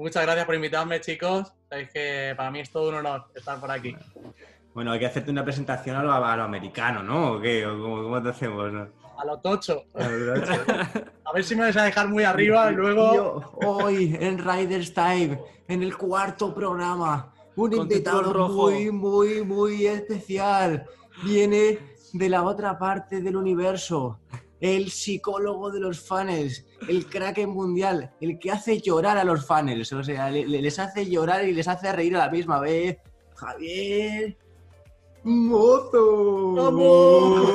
Muchas gracias por invitarme, chicos. Sabéis que para mí es todo un honor estar por aquí. Bueno, hay que hacerte una presentación a lo, americano, ¿no? ¿O qué? ¿Cómo, te hacemos? A lo tocho. A, ver si me vais a dejar muy arriba y luego. hoy en Riders Time, en el cuarto programa, un invitado muy, muy, muy especial. Viene de la otra parte del universo el psicólogo de los funnels, el crack mundial, el que hace llorar a los funnels, o sea, les hace llorar y les hace reír a la misma vez. Javier Mozo. ¡Vamos!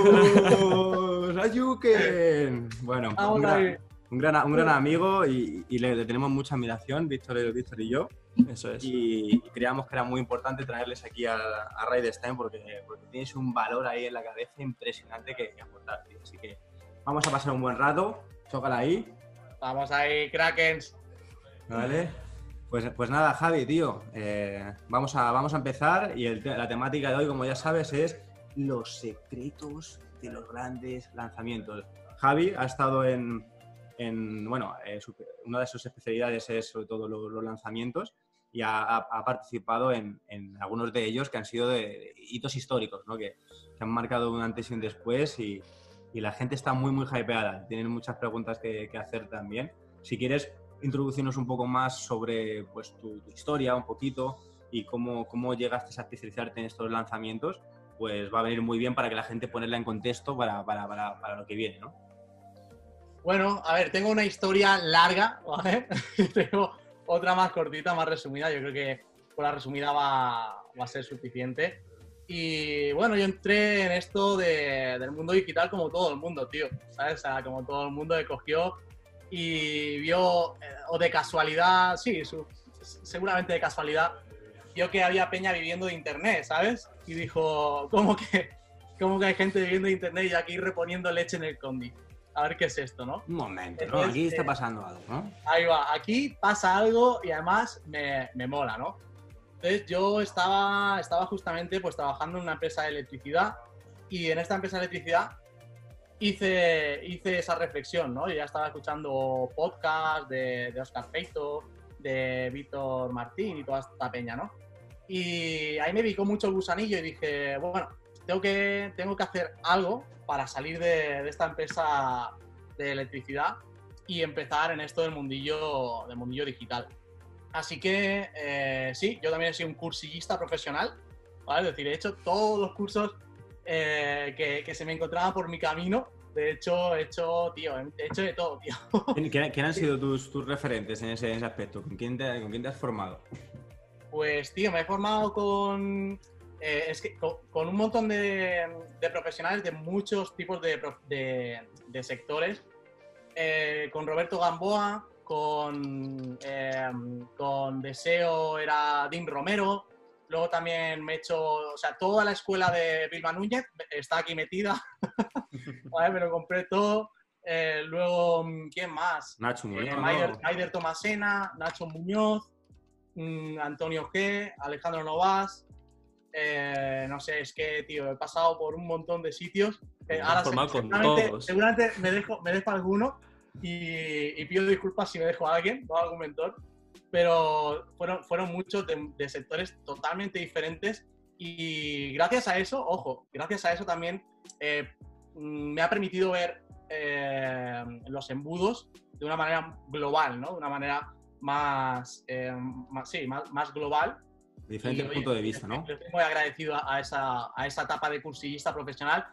¡Ayuken! Bueno, un gran, un gran, amigo y, le, tenemos mucha admiración, Víctor, Víctor y yo. Eso es. Y, creíamos que era muy importante traerles aquí a, a Time porque, porque tienes un valor ahí en la cabeza impresionante que, que aportar. Así que Vamos a pasar un buen rato. Chócala ahí. Vamos ahí, Krakens. Vale. Pues, pues nada, Javi, tío. Eh, vamos, a, vamos a empezar y la temática de hoy, como ya sabes, es los secretos de los grandes lanzamientos. Javi ha estado en, bueno, eh, una de sus especialidades es sobre todo los, lanzamientos y ha, participado en, algunos de ellos que han sido de, hitos históricos, ¿no? que, que, han marcado un antes y un después y, y la gente está muy, muy hypeada. Tienen muchas preguntas que, hacer también. Si quieres introducirnos un poco más sobre pues, tu, historia, un poquito, y cómo, cómo llegaste a especializarte en estos lanzamientos, pues va a venir muy bien para que la gente ponerla en contexto para, para, para, para lo que viene, ¿no? Bueno, a ver, tengo una historia larga, ¿vale? tengo otra más cortita, más resumida. Yo creo que con la resumida va, va a ser suficiente. Y bueno, yo entré en esto del mundo digital como todo el mundo, tío. ¿Sabes? O sea, como todo el mundo que cogió y vio, eh, o de casualidad, sí, seguramente de casualidad, vio que había peña viviendo de internet, ¿sabes? Y dijo, ¿cómo que, cómo que hay gente viviendo de internet y aquí reponiendo leche en el condi? A ver qué es esto, ¿no? Un momento, ¿no? Aquí está pasando algo, ¿no? Ahí va, aquí pasa algo y además me, me mola, ¿no? Entonces yo estaba, estaba justamente pues trabajando en una empresa de electricidad y en esta empresa de electricidad hice, hice esa reflexión, ¿no? Yo ya estaba escuchando podcasts de, de Oscar Peito, de Víctor Martín y toda esta peña, ¿no? Y ahí me picó mucho el gusanillo y dije, bueno, tengo que, tengo que hacer algo para salir de, de esta empresa de electricidad y empezar en esto del mundillo, del mundillo digital. Así que eh, sí, yo también he sido un cursillista profesional, ¿vale? Es decir, he hecho todos los cursos eh, que, se me encontraban por mi camino. De hecho, he hecho, tío, he hecho de todo, tío. ¿Quién, han sido tus, tus referentes en ese, aspecto? ¿Con quién, te, ¿Con quién te has formado? Pues, tío, me he formado con, eh, es que, con, un montón de, profesionales de muchos tipos de, de sectores. con Roberto Gamboa, con, em, con Deseo era Dean Romero, luego también me he hecho, o sea, toda la escuela de Vilma Núñez está aquí metida, me lo compré todo. Eh, luego, ¿quién más? Nacho Muñoz. Eh, Maider, Tomasena, Nacho Muñoz, mm, Antonio G, Alejandro Novas. Eh, no sé, es que, tío, he pasado por un montón de sitios. ahora seguramente, seguramente me dejo, me dejo alguno, y, pido disculpas si me dejo a alguien, no a algún mentor, pero fueron, fueron muchos de, sectores totalmente diferentes y gracias a eso, ojo, gracias a eso también eh, me ha permitido ver eh, los embudos de una manera global, ¿no? De una manera más, eh, más sí, más, más global. Diferente punto de vista, ¿no? Estoy muy agradecido a esa, a esa etapa de cursillista profesional,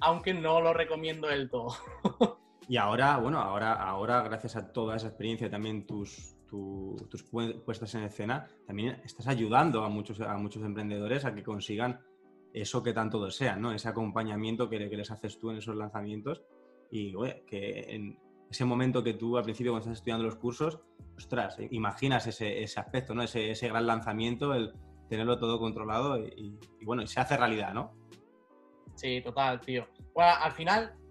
aunque no lo recomiendo del todo. Y ahora, bueno, ahora, ahora gracias a toda esa experiencia, también tus, tus puestas en escena, también estás ayudando a muchos, a muchos emprendedores a que consigan eso que tanto desean, ¿no? Ese acompañamiento que, que les haces tú en esos lanzamientos y, oye, que en ese momento que tú al principio cuando estás estudiando los cursos, ostras, imaginas ese, ese aspecto, ¿no? Ese, ese, gran lanzamiento, el tenerlo todo controlado y, y, bueno, se hace realidad, ¿no? Sí, total, tío. Bueno, al final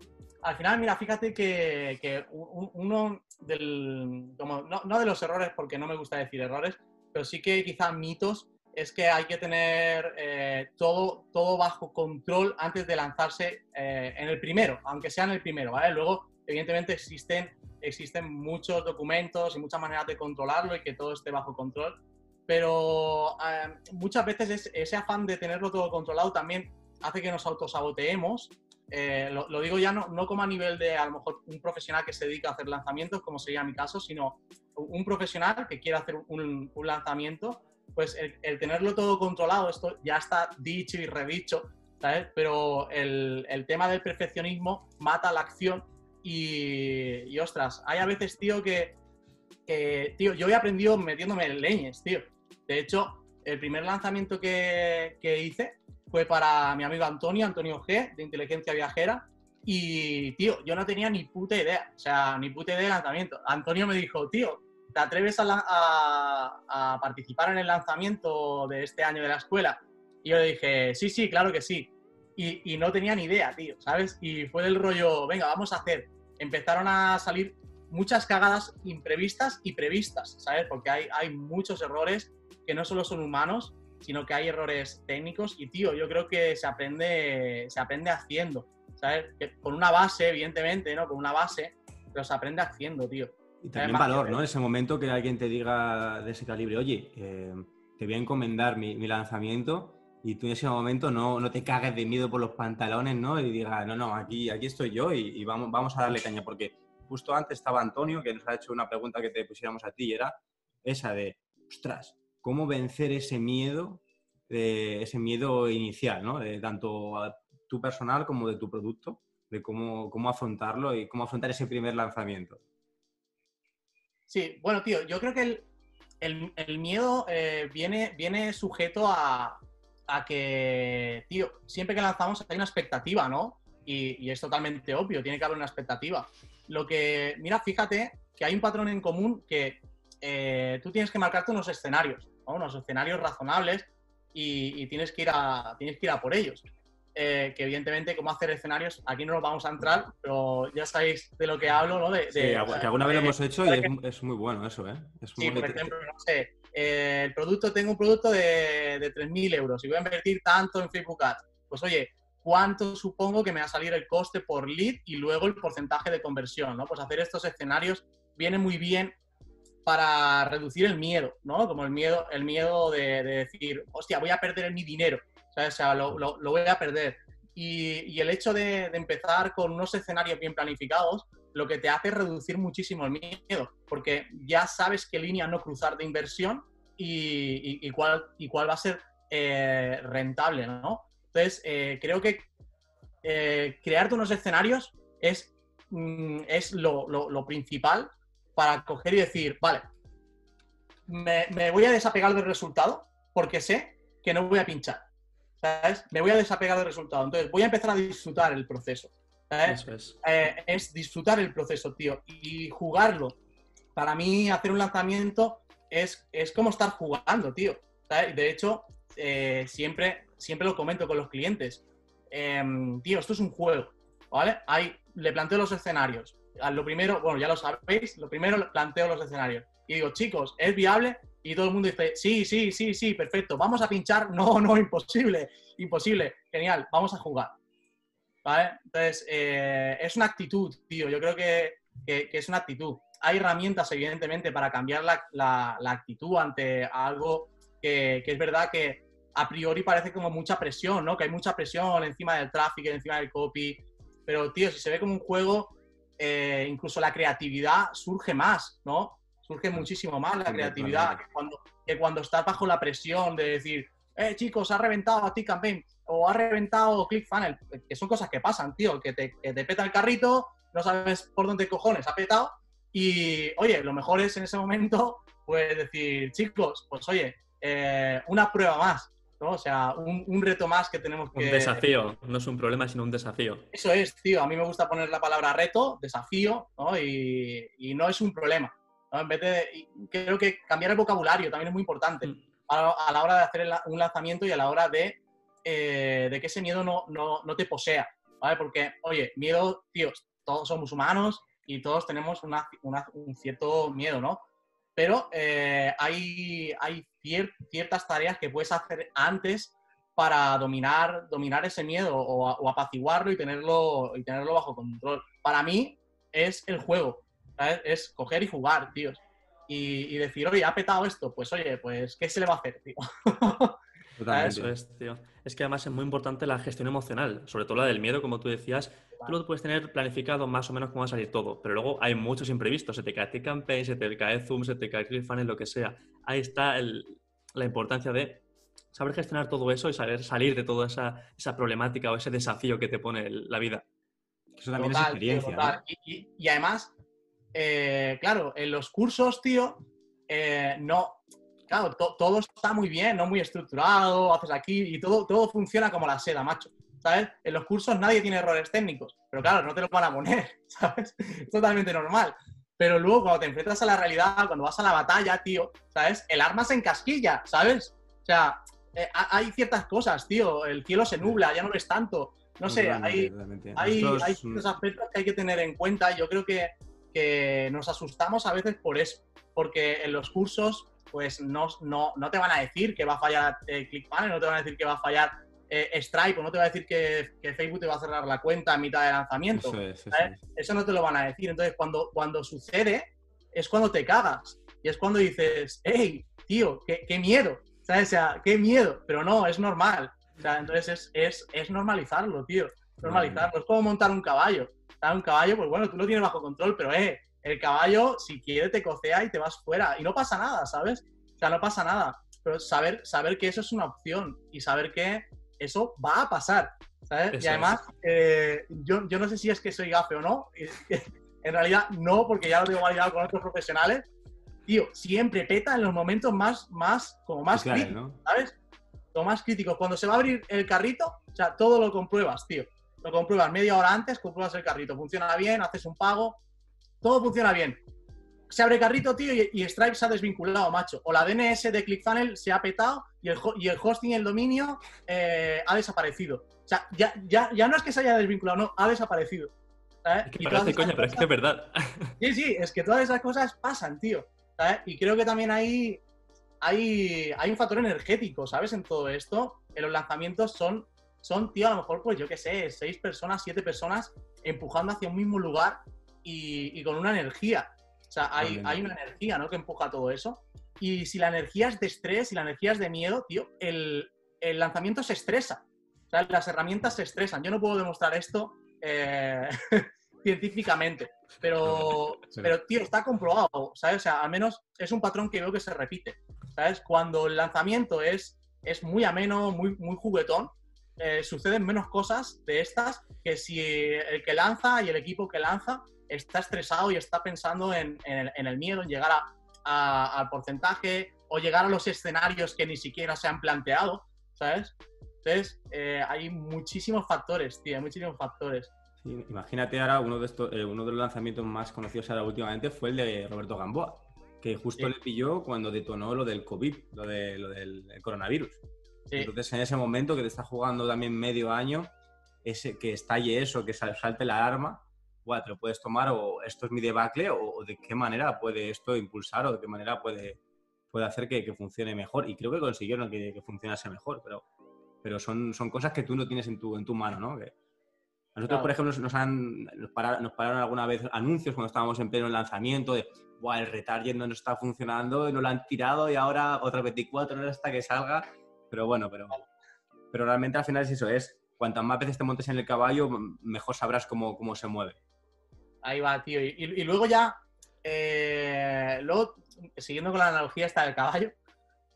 al final, mira, fíjate que, uno del, no, de los errores, porque no me gusta decir errores, pero sí que quizá mitos, es que hay que tener eh, todo, todo bajo control antes de lanzarse eh, en el primero, aunque sea en el primero, ¿vale? Luego, evidentemente, existen existen muchos documentos y muchas maneras de controlarlo y que todo esté bajo control, pero eh, muchas veces ese afán de tenerlo todo controlado también hace que nos autosaboteemos. Eh, lo, digo ya no, no, como a nivel de a lo mejor un profesional que se dedica a hacer lanzamientos, como sería mi caso, sino un profesional que quiera hacer un, lanzamiento, pues el, tenerlo todo controlado, esto ya está dicho y redicho, ¿sabes? Pero el, el tema del perfeccionismo mata la acción y, y, ostras, hay a veces, tío, que, que, tío, yo he aprendido metiéndome en leñes, tío. De hecho, el primer lanzamiento que, que hice fue para mi amigo Antonio, Antonio G, de Inteligencia Viajera. Y, tío, yo no tenía ni puta idea, o sea, ni puta idea de lanzamiento. Antonio me dijo, tío, ¿te atreves a, participar en el lanzamiento de este año de la escuela? Y yo le dije, sí, sí, claro que sí. Y, no tenía ni idea, tío, ¿sabes? Y fue del rollo, venga, vamos a hacer. Empezaron a salir muchas cagadas imprevistas y previstas, ¿sabes? Porque hay muchos errores que no solo son humanos, sino que hay errores técnicos y, tío, yo creo que se aprende, se aprende haciendo, ¿sabes? con una base, evidentemente, ¿no? Con una base, pero se aprende haciendo, tío. Y también valor, ¿no? Ese momento que alguien te diga de ese calibre, oye, eh, te voy a encomendar mi, mi, lanzamiento y tú en ese momento no, no, te cagues de miedo por los pantalones, ¿no? Y digas, no, no, aquí, aquí estoy yo y, y, vamos, vamos a darle caña, porque justo antes estaba Antonio, que nos ha hecho una pregunta que te pusiéramos a ti, y era esa de, ostras, ¿cómo vencer ese miedo, eh, ese miedo inicial, ¿no? De tanto a tu personal como de tu producto, de cómo, cómo afrontarlo y cómo afrontar ese primer lanzamiento. Sí, bueno, tío, yo creo que el, el, miedo eh, viene, viene sujeto a, a, que, tío, siempre que lanzamos hay una expectativa, ¿no? Y, y, es totalmente obvio, tiene que haber una expectativa. Lo que, mira, fíjate que hay un patrón en común que eh, tú tienes que marcarte unos escenarios, ¿no? unos escenarios razonables y, y, tienes, que ir a, tienes que ir a por ellos eh, que evidentemente cómo hacer escenarios, aquí no nos vamos a entrar, pero ya sabéis de lo que hablo, ¿no? De, sí, que alguna vez lo hemos hecho y es, es, muy bueno eso, ¿eh? Es sí, por ejemplo, no sé, eh, el producto, tengo un producto de, de 3.000 euros y voy a invertir tanto en Facebook Ads. Pues oye, ¿cuánto supongo que me va a salir el coste por lead y luego el porcentaje de conversión, ¿no? Pues hacer estos escenarios viene muy bien para reducir el miedo, ¿no? Como el miedo, el miedo de, de decir, hostia, voy a perder mi dinero. O sea, lo, lo, voy a perder. Y, el hecho de, empezar con unos escenarios bien planificados, lo que te hace es reducir muchísimo el miedo, porque ya sabes qué línea no cruzar de inversión y, cuál, y cuál va a ser eh, rentable, ¿no? Entonces, eh, creo que eh, crearte unos escenarios es, mm, es lo, principal para coger y decir, vale, me, me voy a desapegar del resultado porque sé que no voy a pinchar ¿sabes? Me voy a desapegar del resultado. Entonces, voy a empezar a disfrutar el proceso. ¿sabes? Eso es. Eh, es disfrutar el proceso, tío. Y jugarlo. Para mí, hacer un lanzamiento es, es como estar jugando, tío. ¿sabes? De hecho, eh, siempre, siempre lo comento con los clientes. Eh, tío, esto es un juego, ¿vale? Hay, le planteo los escenarios. Lo primero, bueno, ya lo sabéis, lo primero planteo los escenarios. Y digo, chicos, ¿es viable? Y todo el mundo dice, sí, sí, sí, sí, perfecto, vamos a pinchar. No, no, imposible, imposible. Genial, vamos a jugar. ¿Vale? Entonces, eh, es una actitud, tío. Yo creo que, que, es una actitud. Hay herramientas, evidentemente, para cambiar la, la, la actitud ante algo que, que, es verdad que a priori parece como mucha presión, ¿no? Que hay mucha presión encima del tráfico, encima del copy. Pero, tío, si se ve como un juego, eh, incluso la creatividad surge más, ¿no? surge muchísimo más la creatividad que cuando, que cuando estás bajo la presión de decir, eh, chicos, ha reventado a ti campaign o ha reventado ClickFunnels, que son cosas que pasan, tío, que te, que te peta el carrito, no sabes por dónde cojones ha petado y, oye, lo mejor es en ese momento, pues decir, chicos, pues oye, eh, una prueba más, ¿no? O sea, un, un, reto más que tenemos que... Un desafío, no es un problema, sino un desafío. Eso es, tío, a mí me gusta poner la palabra reto, desafío, ¿no? Y, y no es un problema. ¿no? En vez de, creo que cambiar el vocabulario también es muy importante mm. a, a, la hora de hacer el, un lanzamiento y a la hora de, eh, de que ese miedo no, no, no, te posea, ¿vale? Porque, oye, miedo, tíos, todos somos humanos y todos tenemos una, una, un cierto miedo, ¿no? Pero eh, hay, hay cier ciertas tareas que puedes hacer antes para dominar, dominar ese miedo o, o apaciguarlo y tenerlo, y tenerlo bajo control. Para mí es el juego ¿sabes? Es coger y jugar, tíos. Y, y decir, oye, ha petado esto, pues oye, pues, ¿qué se le va a hacer, tío? Totalmente. Eso es, tío. Es que además es muy importante la gestión emocional, sobre todo la del miedo, como tú decías. Tú lo puedes tener planificado más o menos cómo va a salir todo, pero luego hay muchos imprevistos. Se te cae T-Campaign, se te cae Zoom, se te cae ClickFunnels, lo que sea. Ahí está el- la importancia de saber gestionar todo eso y saber salir de toda esa, esa problemática o ese desafío que te pone el- la vida. Eso también es Total, tío, experiencia. total. ¿no? Y, y- y además, eh, claro, en los cursos, tío, eh, no. Claro, to- todo está muy bien, no muy estructurado, haces aquí y todo, todo funciona como la seda, macho. ¿Sabes? En los cursos nadie tiene errores técnicos, pero claro, no te lo van a poner, ¿sabes? Es totalmente normal. Pero luego, cuando te enfrentas a la realidad, cuando vas a la batalla, tío, ¿sabes? El arma se encasquilla, ¿sabes? O sea, eh, ha- hay ciertas cosas, tío. El cielo se nubla, ya no ves tanto. No sé, hay, hay, hay ciertos aspectos que hay que tener en cuenta. Yo creo que, que nos asustamos a veces por eso, porque en los cursos pues no, no, no te van a decir que va a fallar eh, ClickFunnels, no te van a decir que va a fallar eh, Stripe, o no te va a decir que, que Facebook te va a cerrar la cuenta a mitad de lanzamiento. Eso es, eso ¿sabes? es. Eso no te lo van a decir. Entonces, cuando, cuando sucede, es cuando te cagas. Y es cuando dices, hey, tío, qué, qué miedo. ¿Sabes? O sea, qué miedo. Pero no, es normal. O sea, entonces es, es, es normalizarlo, tío. Normalizarlo. Es como montar un caballo. ¿Sabes? Un caballo, pues bueno, tú lo tienes bajo control, pero eh, el caballo, si quiere, te cocea y te vas fuera. Y no pasa nada, ¿sabes? O sea, no pasa nada. Pero saber, saber que eso es una opción y saber que eso va a pasar. y además, eh, yo, yo no sé si es que soy gafe o no. En realidad, no, porque ya lo tengo validado con otros profesionales. Tío, siempre peta en los momentos más, más, como más claro, críticos, ¿no? ¿sabes? Lo más crítico. Cuando se va a abrir el carrito, o sea, todo lo compruebas, tío. Lo compruebas media hora antes, compruebas el carrito. Funciona bien, haces un pago, todo funciona bien. Se abre carrito, tío, y, y Stripe se ha desvinculado, macho. O la DNS de ClickFunnels se ha petado y el, y el hosting y el dominio eh, ha desaparecido. O sea, ya, ya, ya no es que se haya desvinculado, no, ha desaparecido. ¿sabes? Es que Y parece coña, pero es que es verdad. Sí, sí, es que todas esas cosas pasan, tío. ¿sabes? Y creo que también hay, hay, hay un factor energético, ¿sabes? En todo esto. En los lanzamientos son, son, tío, a lo mejor, pues yo qué sé, seis personas, siete personas empujando hacia un mismo lugar y, y con una energía. O sea, hay, una energía, ¿no? Que empuja todo eso. Y si la energía es de estrés, si la energía es de miedo, tío, el, el lanzamiento se estresa. O sea, las herramientas se estresan. Yo no puedo demostrar esto eh, científicamente, pero, Sí. pero, tío, está comprobado, ¿sabes? O sea, al menos es un patrón que veo que se repite, ¿sabes? Cuando el lanzamiento es, es muy ameno, muy, muy juguetón, eh, suceden menos cosas de estas que si el que lanza y el equipo que lanza está estresado y está pensando en, en el, en el miedo, en llegar a- a- al porcentaje o llegar a los escenarios que ni siquiera se han planteado, ¿sabes? Entonces, eh, hay muchísimos factores, tío, hay muchísimos factores. Sí, imagínate ahora uno de estos, eh, uno de los lanzamientos más conocidos ahora últimamente fue el de Roberto Gamboa, que justo Sí. le pilló cuando detonó lo del COVID, lo, de, lo del coronavirus. Sí, Entonces, en ese momento que te está jugando también medio año, ese, que estalle eso, que sal- salte la alarma, buah, te lo puedes tomar o esto es mi debacle o, o de qué manera puede esto impulsar o de qué manera puede, puede hacer que, que funcione mejor. Y creo que consiguieron que, que funcionase mejor, pero, pero son, son cosas que tú no tienes en tu, en tu mano, ¿no? Que nosotros, Claro. por ejemplo, nos, han, nos, pararon, nos pararon alguna vez anuncios cuando estábamos en pleno lanzamiento de Buah, el retarget no nos está funcionando, no lo han tirado y ahora otras 24 horas hasta que salga. Pero bueno, pero, pero realmente al final es eso, es cuantas más veces te montes en el caballo, mejor sabrás cómo, cómo se mueve. Ahí va, tío. Y, luego ya, eh, luego, siguiendo con la analogía esta del caballo,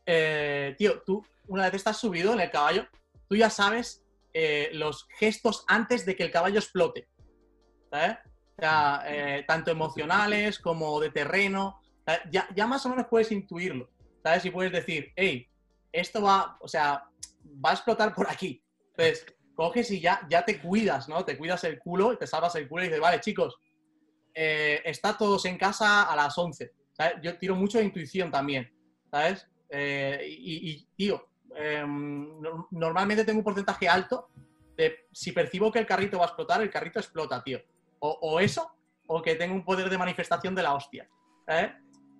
eh, tío, tú, una vez estás subido en el caballo, tú ya sabes eh, los gestos antes de que el caballo explote. ¿Sabes? O sea, eh, tanto emocionales como de terreno. Ya, ya más o menos puedes intuirlo. ¿Sabes? Y puedes decir, hey, esto va, o sea, va a explotar por aquí. Entonces, coges y ya, ya te cuidas, ¿no? Te cuidas el culo y te salvas el culo y dices, vale, chicos, eh, está todos en casa a las 11. ¿sabes? Yo tiro mucho de intuición también, ¿sabes? Eh, y, y, tío, eh, no- normalmente tengo un porcentaje alto de si percibo que el carrito va a explotar, el carrito explota, tío. O, o eso, o que tengo un poder de manifestación de la hostia. ¿sabes?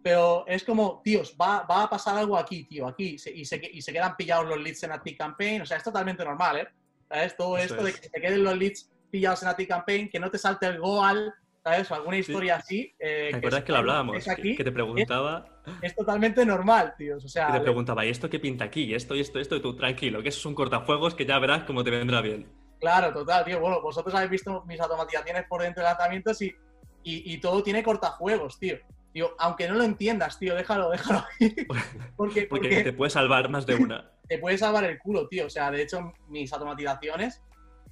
Pero es como, tíos, va, va a pasar algo aquí, tío, aquí. se- y, se, y se quedan pillados los leads en Active Campaign. O sea, es totalmente normal, ¿eh? ¿Sabes? Todo esto de es. que se queden los leads pillados en Active Campaign, que no te salte el Goal, ¿sabes? O alguna historia así. Eh, ¿Te acuerdas que, lo hablábamos? que, te preguntaba. Es, totalmente normal, tío. O sea, que te preguntaba, ¿y esto qué pinta aquí? ¿Y esto y esto esto? Y tú, tranquilo, que eso es un cortafuegos que ya verás cómo te vendrá bien. Claro, total, tío. Bueno, vosotros habéis visto mis automatizaciones por dentro de lanzamientos y, y, todo tiene cortafuegos, tío. Tío, aunque no lo entiendas, tío, déjalo, déjalo ahí. porque, porque, te puede salvar más de una. te puede salvar el culo, tío. O sea, de hecho, mis automatizaciones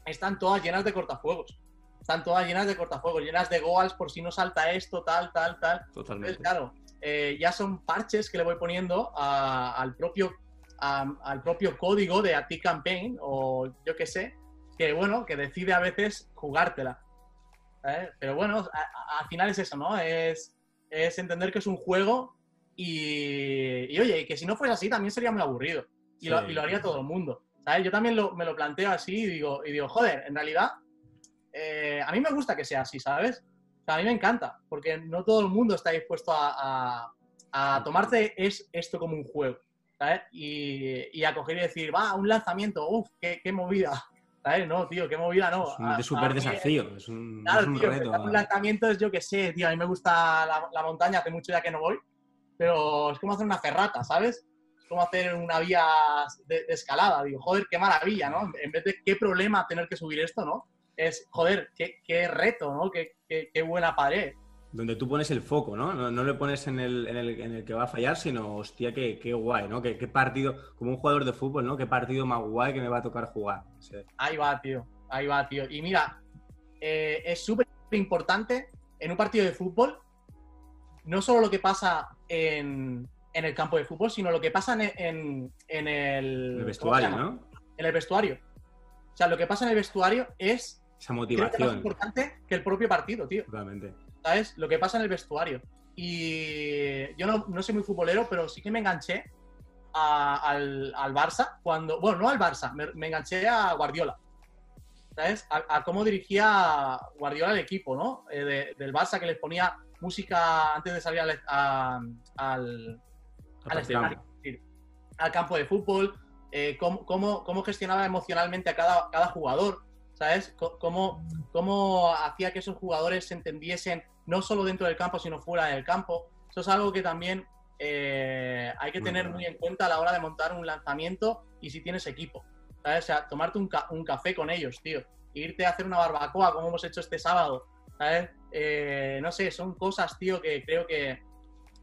están todas llenas de cortafuegos. Están todas llenas de cortafuegos, llenas de goals por si no salta esto, tal, tal, tal. Totalmente. claro, eh, ya son parches que le voy poniendo al, propio, al propio código de AT Campaign o yo qué sé, que bueno, que decide a veces jugártela. ¿eh? Pero bueno, al final es eso, ¿no? Es, es entender que es un juego y, y, oye, que si no fuese así también sería muy aburrido. Y, lo, y lo, haría todo el mundo. ¿sabes? Yo también me lo planteo así y digo, y digo joder, en realidad eh, a mí me gusta que sea así, ¿sabes? O sea, a mí me encanta, porque no todo el mundo está dispuesto a, a, tomarse es, esto como un juego, ¿sabes? Y, y a coger y decir, va, un lanzamiento, uff, qué, qué movida. ¿Sabes? No, tío, qué movida no. Es un súper desafío, es un, claro, tío, reto. Un lanzamiento es yo que sé, tío, a mí me gusta la, montaña, hace mucho ya que no voy, pero es como hacer una ferrata, ¿sabes? Es como hacer una vía de, de, escalada. Digo, joder, qué maravilla, ¿no? En vez de qué problema tener que subir esto, ¿no? Es, joder, qué, qué reto, ¿no? Qué, qué, qué, buena pared. Donde tú pones el foco, ¿no? No, no le pones en el, en, el, en el, que va a fallar, sino, hostia, qué, qué guay, ¿no? Qué, qué, partido, como un jugador de fútbol, ¿no? Qué partido más guay que me va a tocar jugar. Sí. Ahí va, tío. Ahí va, tío. Y mira, eh, es súper importante en un partido de fútbol, no solo lo que pasa en, en, el campo de fútbol, sino lo que pasa en, en, en el, el vestuario, ¿no? En el vestuario. O sea, lo que pasa en el vestuario es esa motivación. es más importante que el propio partido, tío. Totalmente. ¿Sabes? Lo que pasa en el vestuario. Y yo no, no soy muy futbolero, pero sí que me enganché al, al, Barça cuando. Bueno, no al Barça, me, enganché a Guardiola. ¿Sabes? A, cómo dirigía Guardiola el equipo, ¿no? Eh, del Barça que les ponía música antes de salir al, al, al, al campo de fútbol, eh, cómo, cómo, cómo, gestionaba emocionalmente a cada, cada jugador. ¿Sabes? Cómo, cómo hacía que esos jugadores se entendiesen no solo dentro del campo, sino fuera del campo. Eso es algo que también eh, hay que tener muy en cuenta a la hora de montar un lanzamiento y si tienes equipo. ¿sabes? O sea, tomarte un, un café con ellos, tío. irte a hacer una barbacoa como hemos hecho este sábado. ¿sabes? Eh, no sé, son cosas, tío, que creo que,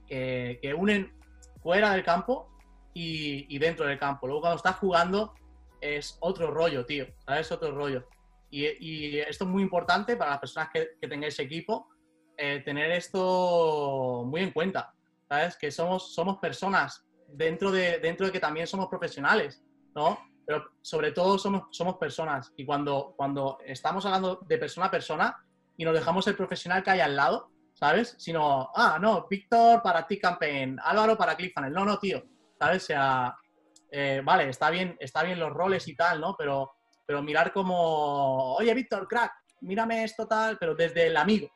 que, que unen fuera del campo y, y, dentro del campo. Luego cuando estás jugando es otro rollo, tío. ¿Sabes? Otro rollo. Y, esto es muy importante para las personas que, que tengáis equipo, eh, tener esto muy en cuenta, ¿sabes? Que somos, somos personas dentro de, dentro de que también somos profesionales, ¿no? Pero sobre todo somos, somos personas y cuando, cuando estamos hablando de persona a persona y nos dejamos el profesional que hay al lado, ¿sabes? Sino, ah, no, Víctor para ti campaign, Álvaro para Cliffhanger. No, no, tío, ¿sabes? O sea, eh, vale, está bien, está bien los roles y tal, ¿no? Pero pero mirar como, oye, Víctor, crack, mírame esto tal, pero desde el amigo.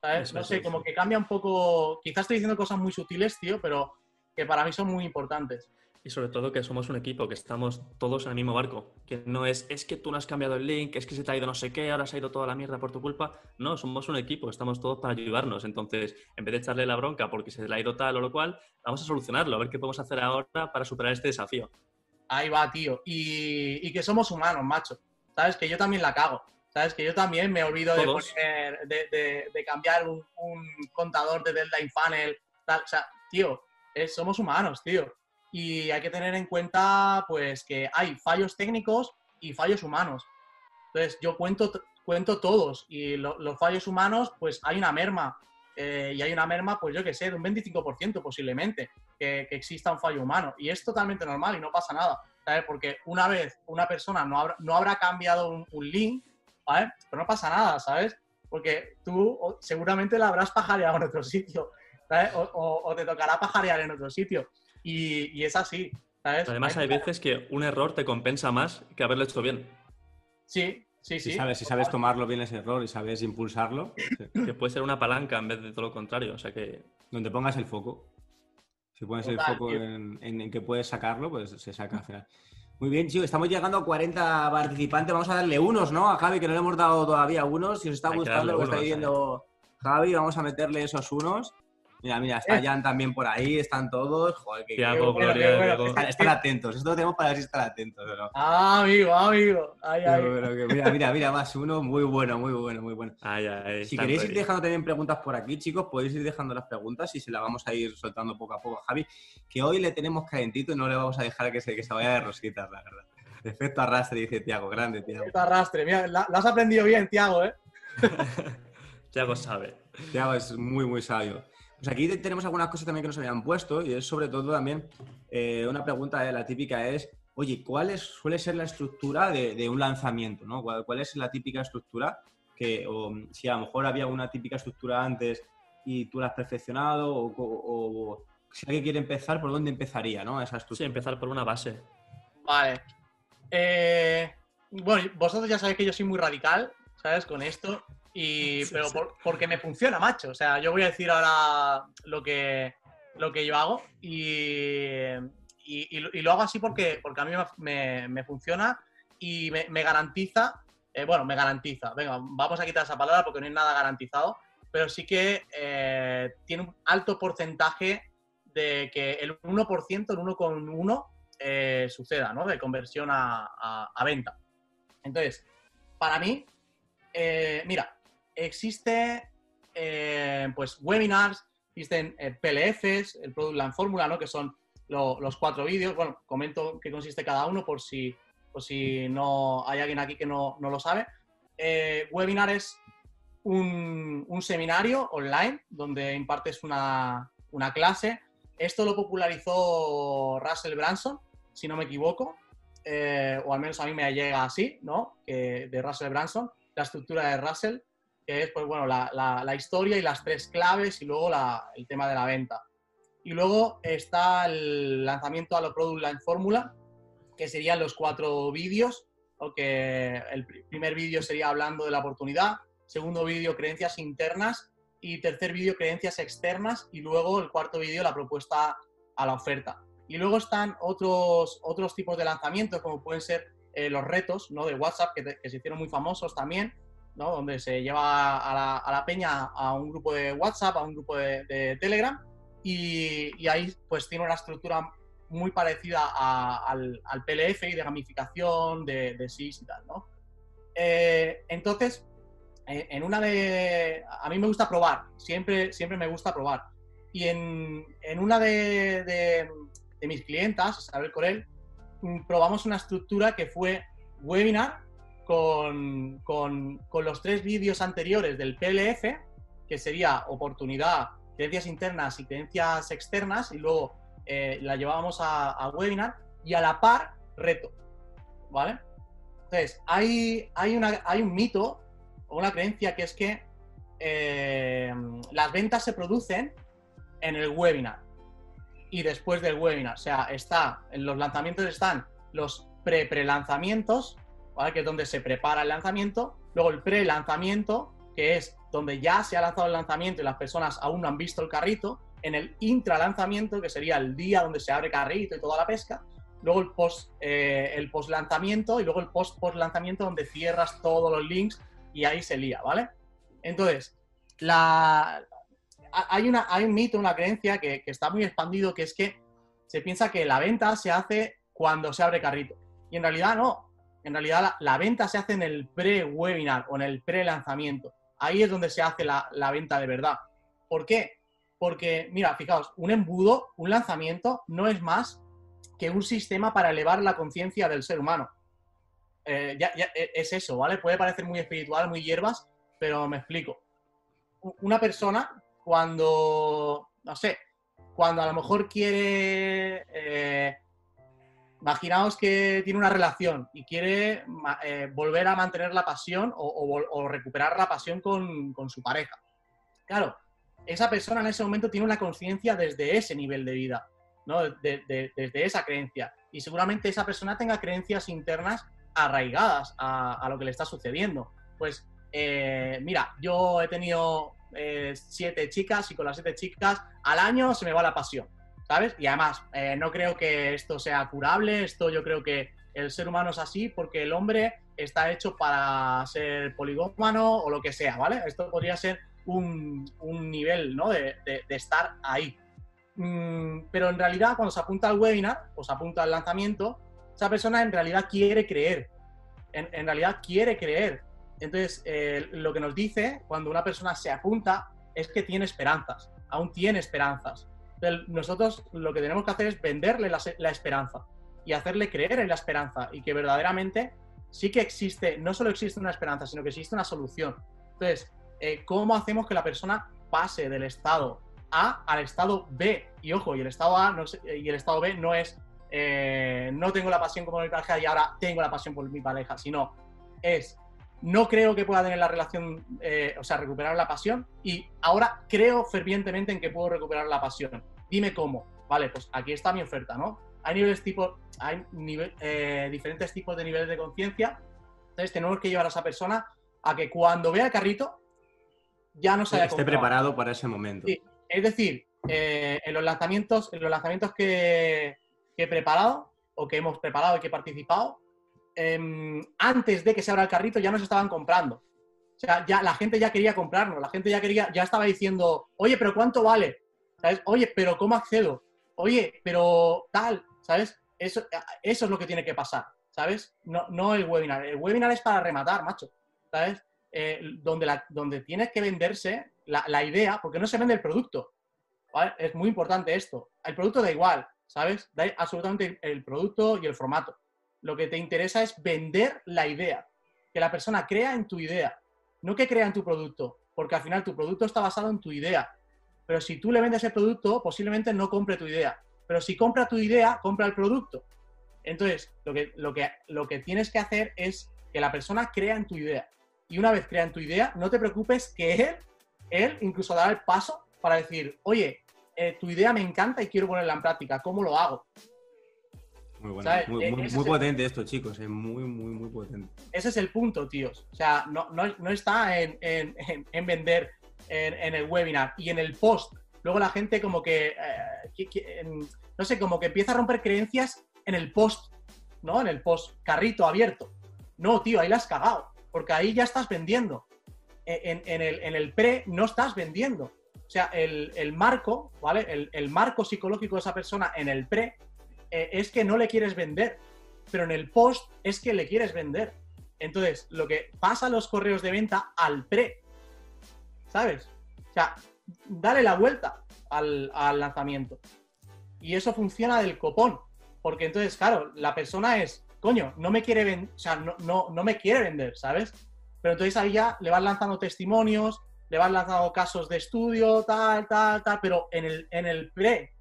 ¿sabes? no sé, como que cambia un poco. Quizás estoy diciendo cosas muy sutiles, tío, pero que para mí son muy importantes. Y sobre todo que somos un equipo, que estamos todos en el mismo barco. Que no es, es que tú no has cambiado el link, es que se te ha ido no sé qué, ahora se ha ido toda la mierda por tu culpa. No, somos un equipo, estamos todos para ayudarnos. Entonces, en vez de echarle la bronca porque se le ha ido tal o lo cual, vamos a solucionarlo, a ver qué podemos hacer ahora para superar este desafío. Ahí va, tío. Y, que somos humanos, macho. ¿Sabes? Que yo también la cago. ¿Sabes? Que yo también me olvido de, poner, de, cambiar un, contador de deadline funnel. Tal. O sea, tío, somos humanos, tío. Y hay que tener en cuenta, pues, que hay fallos técnicos y fallos humanos. Entonces, yo cuento, cuento todos. Y los fallos humanos, pues, hay una merma. Eh, y hay una merma, pues yo que sé, de un 25% posiblemente, que, exista un fallo humano. Y es totalmente normal y no pasa nada, ¿sabes? Porque una vez una persona no habrá, no habrá cambiado un, link, ¿vale? Pero no pasa nada, ¿sabes? Porque tú seguramente la habrás pajareado en otro sitio, ¿sabes? O, te tocará pajarear en otro sitio. Y, y es así, ¿sabes? Además hay veces que un error te compensa más que haberlo hecho bien. Sí, Sí, sí. Si sabes, si sabes tomarlo bien ese error y sabes impulsarlo. Que puede ser una palanca en vez de todo lo contrario. O sea que. Donde pongas el foco. Si pones el foco en, en, que puedes sacarlo, pues se saca al final. Muy bien, chicos, estamos llegando a 40 participantes. Vamos a darle unos, ¿no? A Javi, que no le hemos dado todavía unos. Si os está gustando lo que está viendo Javi, vamos a meterle esos unos. Mira, mira, está Eh. Jan también por ahí, están todos. Joder, que, Tiago, bueno, Gloria, qué bueno. Diego. Están, están atentos. Esto lo tenemos para ver si están atentos o no. Ah, amigo, amigo. Ay, ay. Pero que mira, mira, mira, más uno. Muy bueno, muy bueno, muy bueno. Ay, ay, Si queréis ir dejando también preguntas por aquí, chicos, podéis ir dejando las preguntas y se las vamos a ir soltando poco a poco a Javi, que hoy le tenemos calentito y no le vamos a dejar que se, que se vaya de rositas, la verdad. Efecto arrastre, dice Tiago, grande, Tiago. Este arrastre. Mira, la, la has aprendido bien, Tiago, ¿eh? Tiago sabe. Tiago es muy, muy sabio. Pues aquí te- tenemos algunas cosas también que nos habían puesto y es sobre todo también eh, una pregunta, eh, la típica es, oye, ¿cuál es, suele ser la estructura de, de un lanzamiento? ¿no? ¿Cuál, cuál es la típica estructura? Que, o, si a lo mejor había una típica estructura antes y tú la has perfeccionado o, o- o si alguien quiere empezar, ¿por dónde empezaría ¿no? esa Sí, estructura? empezar por una base. Vale. Eh, bueno, vosotros ya sabéis que yo soy muy radical, ¿sabes? Con esto. Y, Sí, pero sí. por- porque me funciona, macho. O sea, yo voy a decir ahora lo que, lo que yo hago y, y- y lo- hago así porque, porque a mí me, me- funciona y me, me garantiza, eh, bueno, me garantiza, venga, vamos a quitar esa palabra porque no hay nada garantizado, pero sí que eh, tiene un alto porcentaje de que el 1%, el 1,1 eh, suceda, ¿no? De conversión a, a- a venta. Entonces, para mí, eh, mira, existe eh, pues webinars, existen eh, PLFs, el Product Line Fórmula, ¿no? Que son lo- los cuatro vídeos. Bueno, comento qué consiste cada uno por si, por si no hay alguien aquí que no, no lo sabe. Eh, webinar es un, seminario online donde impartes una, una clase. Esto lo popularizó Russell Branson, si no me equivoco, eh, o al menos a mí me llega así, ¿no? Que de Russell Branson, la estructura de Russell, que es, pues bueno, la, historia y las tres claves y luego el tema de la venta. Y luego está el lanzamiento a la Product Line Fórmula, que serían los cuatro vídeos, ¿no? que el pri- primer vídeo sería hablando de la oportunidad, segundo vídeo creencias internas y tercer vídeo creencias externas y luego el cuarto vídeo la propuesta a la oferta. Y luego están otros, otros tipos de lanzamientos, como pueden ser eh, los retos ¿no? de WhatsApp, que se hicieron muy famosos también, donde se lleva a la, a la peña a un grupo de WhatsApp, a un grupo de, Telegram, y, ahí pues tiene una estructura muy parecida a- al, al PLF y de gamificación, de, de SIS y tal, ¿no? Eh, entonces, eh, en una de... A mí me gusta probar, siempre, siempre me gusta probar. Y en, en una de, de- de mis clientas, Isabel Corel, mm, probamos una estructura que fue webinar con, con- con los tres vídeos anteriores del PLF, que sería oportunidad, creencias internas y creencias externas, y luego eh, la llevábamos a, webinar, y a la par, reto. ¿Vale? Entonces, hay, hay, una, hay un mito o una creencia que es que eh, las ventas se producen en el webinar y después del webinar. O sea, está, en los lanzamientos están los pre-pre-lanzamientos, ¿vale? que es donde se prepara el lanzamiento, luego el pre-lanzamiento, que es donde ya se ha lanzado el lanzamiento y las personas aún no han visto el carrito, en el intra-lanzamiento, que sería el día donde se abre carrito y toda la pesca, luego el post, eh, el post lanzamiento y luego el post post lanzamiento donde cierras todos los links y ahí se lía, ¿vale? Entonces, la, ha- hay, una, hay un mito, una creencia que, que está muy expandido, que es que se piensa que la venta se hace cuando se abre carrito. Y en realidad no. En realidad la, venta se hace en el pre-webinar o en el pre-lanzamiento. Ahí es donde se hace la, venta de verdad. ¿Por qué? Porque, mira, fijaos, un embudo, un lanzamiento, no es más que un sistema para elevar la conciencia del ser humano. Eh, eh, es eso, ¿vale? Puede parecer muy espiritual, muy hierbas, pero me explico. Una persona, cuando, no sé, cuando a lo mejor quiere, eh, imaginaos que tiene una relación y quiere eh, volver a mantener la pasión o, recuperar la pasión con, su pareja. Claro, esa persona en ese momento tiene una conciencia desde ese nivel de vida, ¿no? De- de- desde esa creencia. Y seguramente esa persona tenga creencias internas arraigadas a, a lo que le está sucediendo. Pues, eh, mira, yo he tenido eh, siete chicas y con las siete chicas al año se me va la pasión, ¿sabes? Y además, eh, no creo que esto sea curable, esto yo creo que el ser humano es así porque el hombre está hecho para ser poligómano o lo que sea, ¿vale? Esto podría ser un, nivel ¿no? de, estar ahí. Mm, pero en realidad, cuando se apunta al webinar o se apunta al lanzamiento, esa persona en realidad quiere creer. En, realidad quiere creer. Entonces, eh, lo que nos dice cuando una persona se apunta es que tiene esperanzas, aún tiene esperanzas. Nosotros lo que tenemos que hacer es venderle la, esperanza y hacerle creer en la esperanza y que verdaderamente sí que existe, no solo existe una esperanza, sino que existe una solución. Entonces, eh, ¿cómo hacemos que la persona pase del estado A al estado B? Y ojo, y el estado A y el estado B no es eh, no tengo la pasión por mi pareja y ahora tengo la pasión por mi pareja, sino es no creo que pueda tener la relación, eh, o sea, recuperar la pasión y ahora creo fervientemente en que puedo recuperar la pasión. Dime cómo. Vale, pues aquí está mi oferta, ¿no? Hay niveles tipo, hay eh, diferentes tipos de niveles de conciencia. Entonces tenemos que llevar a esa persona a que cuando vea el carrito ya no se haya esté preparado para ese momento. Es decir, eh, en los lanzamientos, en los lanzamientos que, que he preparado o que hemos preparado y que he participado, Em, antes de que se abra el carrito ya nos estaban comprando. O sea, ya la gente ya quería comprarnos, la gente ya quería, ya estaba diciendo, oye, pero ¿cuánto vale? ¿Sabes? Oye, pero ¿cómo accedo? Oye, pero tal, ¿sabes? Eso, eso es lo que tiene que pasar, ¿sabes? No, no el webinar. El webinar es para rematar, macho, ¿sabes? Eh, donde, la, donde tienes que venderse la, idea, porque no se vende el producto, Es muy importante esto. El producto da igual, ¿sabes? Da absolutamente el producto y el formato. Lo que te interesa es vender la idea, que la persona crea en tu idea, no que crea en tu producto, porque al final tu producto está basado en tu idea. Pero si tú le vendes el producto, posiblemente no compre tu idea. Pero si compra tu idea, compra el producto. Entonces, lo que, lo que, lo que tienes que hacer es que la persona crea en tu idea. Y una vez crea en tu idea, no te preocupes que él, él incluso dará el paso para decir, oye, eh, tu idea me encanta y quiero ponerla en práctica, ¿cómo lo hago? Muy bueno, muy, e-, potente esto, chicos, es muy, muy, muy potente. Ese es el punto, tíos. O sea, no, no, está en, en, vender en, el webinar y en el post. Luego la gente como que, eh, no sé, como que empieza a romper creencias en el post, ¿no? En el post, carrito abierto. No, tío, ahí la has cagado, porque ahí ya estás vendiendo. E-, en, el, en el pre no estás vendiendo. O sea, el, el marco, ¿vale? El, el marco psicológico de esa persona en el pre eh, es que no le quieres vender, pero en el post es que le quieres vender. Entonces, lo que pasa los correos de venta al pre, ¿sabes? O sea, dale la vuelta al, lanzamiento. Y eso funciona del copón, porque entonces, claro, la persona es, coño, no me quiere vender, o sea, no, no, me quiere vender, ¿sabes? Pero entonces ahí ya le vas lanzando testimonios, le vas lanzando casos de estudio, tal, tal, tal, pero en el, en el pre,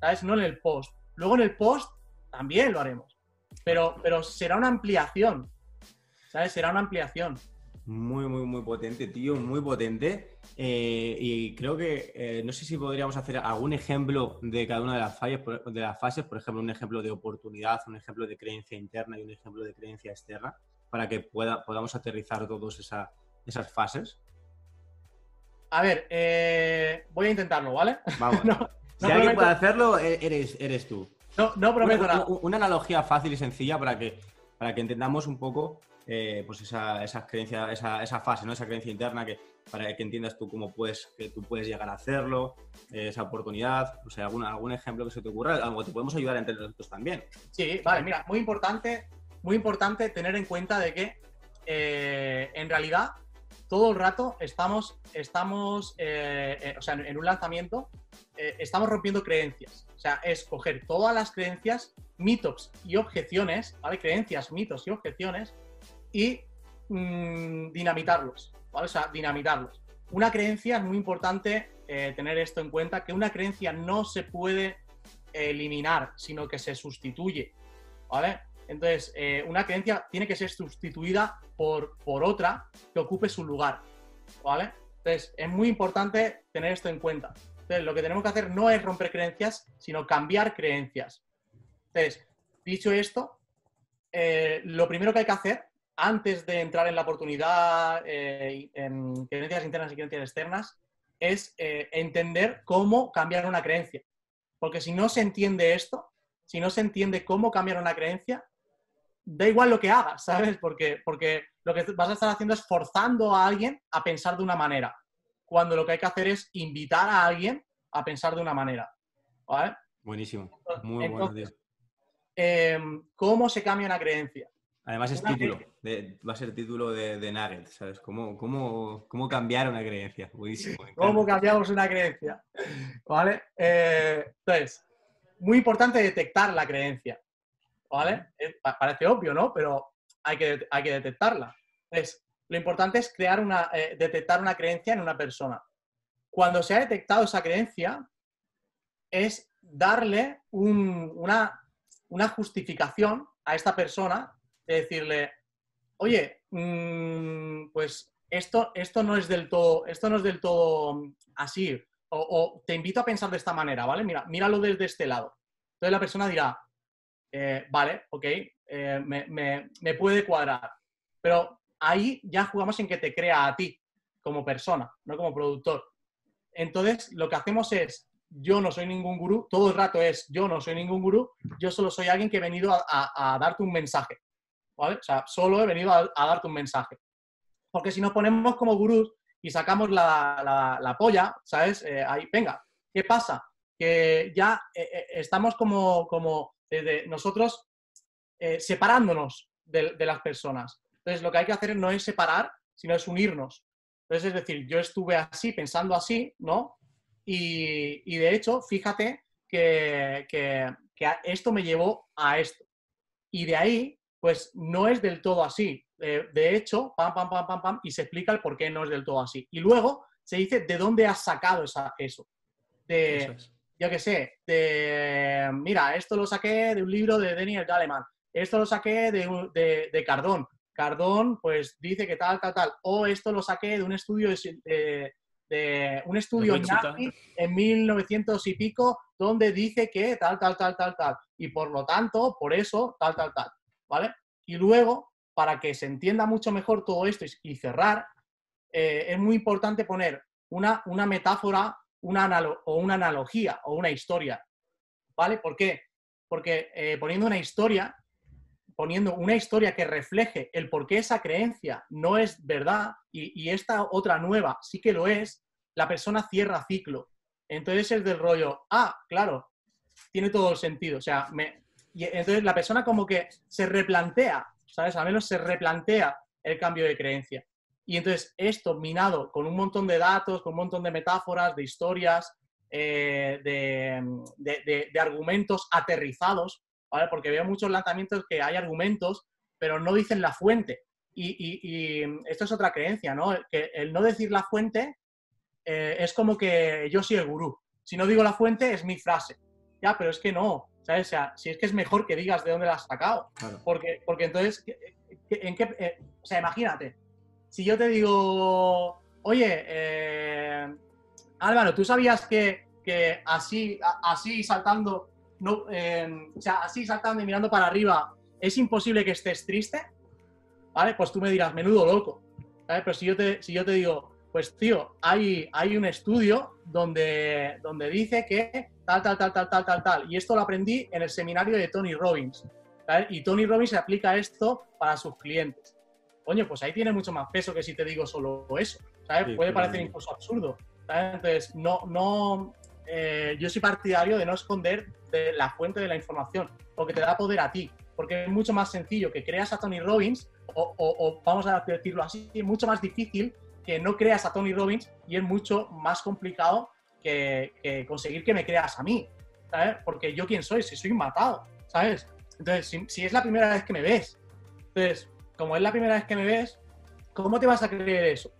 ¿sabes? No en el post. Luego en el post también lo haremos. Pero, pero será una ampliación. ¿Sabes? Será una ampliación. Muy, muy, muy potente, tío, muy potente. Eh, y creo que, eh, no sé si podríamos hacer algún ejemplo de cada una de las, fallas, de las fases, por ejemplo, un ejemplo de oportunidad, un ejemplo de creencia interna y un ejemplo de creencia externa, para que pueda, podamos aterrizar todas esas fases. A ver, eh, voy a intentarlo, ¿vale? Vamos. si alguien puede hacerlo, e-, eres, eres tú. No, no prometo una, nada. Una analogía fácil y sencilla para que, para que entendamos un poco eh, pues esa, esa creencia, esa, esa, fase, ¿no? Esa creencia interna que para que entiendas tú cómo puedes, que tú puedes llegar a hacerlo, eh, esa oportunidad, o sea, algún, algún ejemplo que se te ocurra, algo te podemos ayudar entre nosotros también. Sí, vale, mira, muy importante, muy importante tener en cuenta de que eh, en realidad todo el rato estamos, estamos o sea, en un lanzamiento eh, estamos rompiendo creencias. O sea, es coger todas las creencias, mitos y objeciones, ¿vale? Creencias, mitos y objeciones y mm, dinamitarlos, ¿vale? O sea, dinamitarlos. Una creencia es muy importante eh, tener esto en cuenta, que una creencia no se puede eliminar, sino que se sustituye, ¿vale? Entonces, eh, una creencia tiene que ser sustituida por, por otra que ocupe su lugar, ¿vale? Entonces, es muy importante tener esto en cuenta. Entonces, lo que tenemos que hacer no es romper creencias, sino cambiar creencias. Entonces, dicho esto, eh, lo primero que hay que hacer antes de entrar en la oportunidad, eh, en creencias internas y creencias externas, es eh, entender cómo cambiar una creencia. Porque si no se entiende esto, si no se entiende cómo cambiar una creencia, da igual lo que hagas, ¿sabes? Porque, porque lo que vas a estar haciendo es forzando a alguien a pensar de una manera cuando lo que hay que hacer es invitar a alguien a pensar de una manera. ¿Vale? Buenísimo. Muy bueno. Em, ¿Cómo se cambia una creencia? Además es título, va a ser título de, de Nugget, ¿sabes? ¿Cómo, cómo, cómo cambiar una creencia? Buenísimo. ¿Cómo cambiamos una creencia? ¿Vale? Eh, entonces, muy importante detectar la creencia. ¿Vale? Eh, parece obvio, ¿no? Pero hay que, hay que detectarla. Entonces, lo importante es crear una, eh, detectar una creencia en una persona. Cuando se ha detectado esa creencia, es darle una, una justificación a esta persona de decirle, oye, mm, pues esto, esto, no es del todo, esto no es del todo así, o, te invito a pensar de esta manera, ¿vale? Mira, míralo desde este lado. Entonces la persona dirá, eh, vale, ok, eh, me, puede cuadrar. Pero ahí ya jugamos en que te crea a ti como persona, no como productor. Entonces, lo que hacemos es, yo no soy ningún gurú, todo el rato es, yo no soy ningún gurú, yo solo soy alguien que he venido a darte un mensaje. ¿vale? O sea, solo he venido a, darte un mensaje. Porque si nos ponemos como gurús y sacamos la, polla, ¿sabes? Eh, ahí, venga, ¿qué pasa? Que ya eh, eh, estamos como, como nosotros separándonos de, las personas. Entonces, lo que hay que hacer no es separar, sino es unirnos. Entonces, es decir, yo estuve así, pensando así, ¿no? Y, de hecho, fíjate que, que, esto me llevó a esto. Y de ahí pues no es del todo así. Eh, de hecho, pam, pam, pam, pam, pam, y se explica el por qué no es del todo así. Y luego se dice de dónde has sacado esa, eso. De, yo qué sé, de, mira, esto lo saqué de un libro de Daniel Galeman, esto lo saqué de, de, Cardón. Cardón, pues dice que tal, tal, tal. O esto lo saqué de un estudio de, de un estudio en en 1900 y pico, donde dice que tal, tal, tal, tal, tal. Y por lo tanto, por eso, tal, tal, tal. ¿vale? Y luego, para que se entienda mucho mejor todo esto y cerrar, eh, es muy importante poner una, una metáfora una o una analogía o una historia, ¿vale? ¿Por qué? Porque eh, poniendo una historia, poniendo una historia que refleje el por qué esa creencia no es verdad y, y esta otra nueva sí que lo es, la persona cierra ciclo. Entonces es del rollo, ah, claro, tiene todo el sentido. O sea, me, y entonces la persona como que se replantea, ¿sabes? Al menos se replantea el cambio de creencia. Y entonces esto minado con un montón de datos, con un montón de metáforas, de historias, eh, de, argumentos aterrizados, ¿vale? Porque veo muchos lanzamientos que hay argumentos, pero no dicen la fuente. Y, esto es otra creencia, ¿no? Que el no decir la fuente eh, es como que yo soy el gurú. Si no digo la fuente, es mi frase. Ya, pero es que no. O sea, si es que es mejor que digas de dónde la has sacado. Porque, porque entonces, ¿en qué, eh, o sea, imagínate, si yo te digo, oye, eh, Álvaro, ¿tú sabías que, así, así saltando, no, em, o sea, así saltando y mirando para arriba, es imposible que estés triste? ¿Vale? Pues tú me dirás, menudo loco. Pero si yo te, si yo te digo, pues tío, hay, hay un estudio donde, donde dice que tal, tal, tal, tal, tal, tal, tal. Y esto lo aprendí en el seminario de Tony Robbins. Y Tony Robbins aplica esto para sus clientes. Coño, pues ahí tiene mucho más peso que si te digo solo eso. ¿sabes? Puede parecer incluso absurdo. Entonces, no, no, eh, yo soy partidario de no esconder de la fuente de la información, porque te da poder a ti. Porque es mucho más sencillo que creas a Tony Robbins, o, o vamos a decirlo así, es mucho más difícil que no creas a Tony Robbins y es mucho más complicado que, conseguir que me creas a mí, ¿sabes? Porque yo quién soy, si soy matado, ¿sabes? Entonces, si, es la primera vez que me ves, entonces, como es la primera vez que me ves, ¿cómo te vas a creer eso?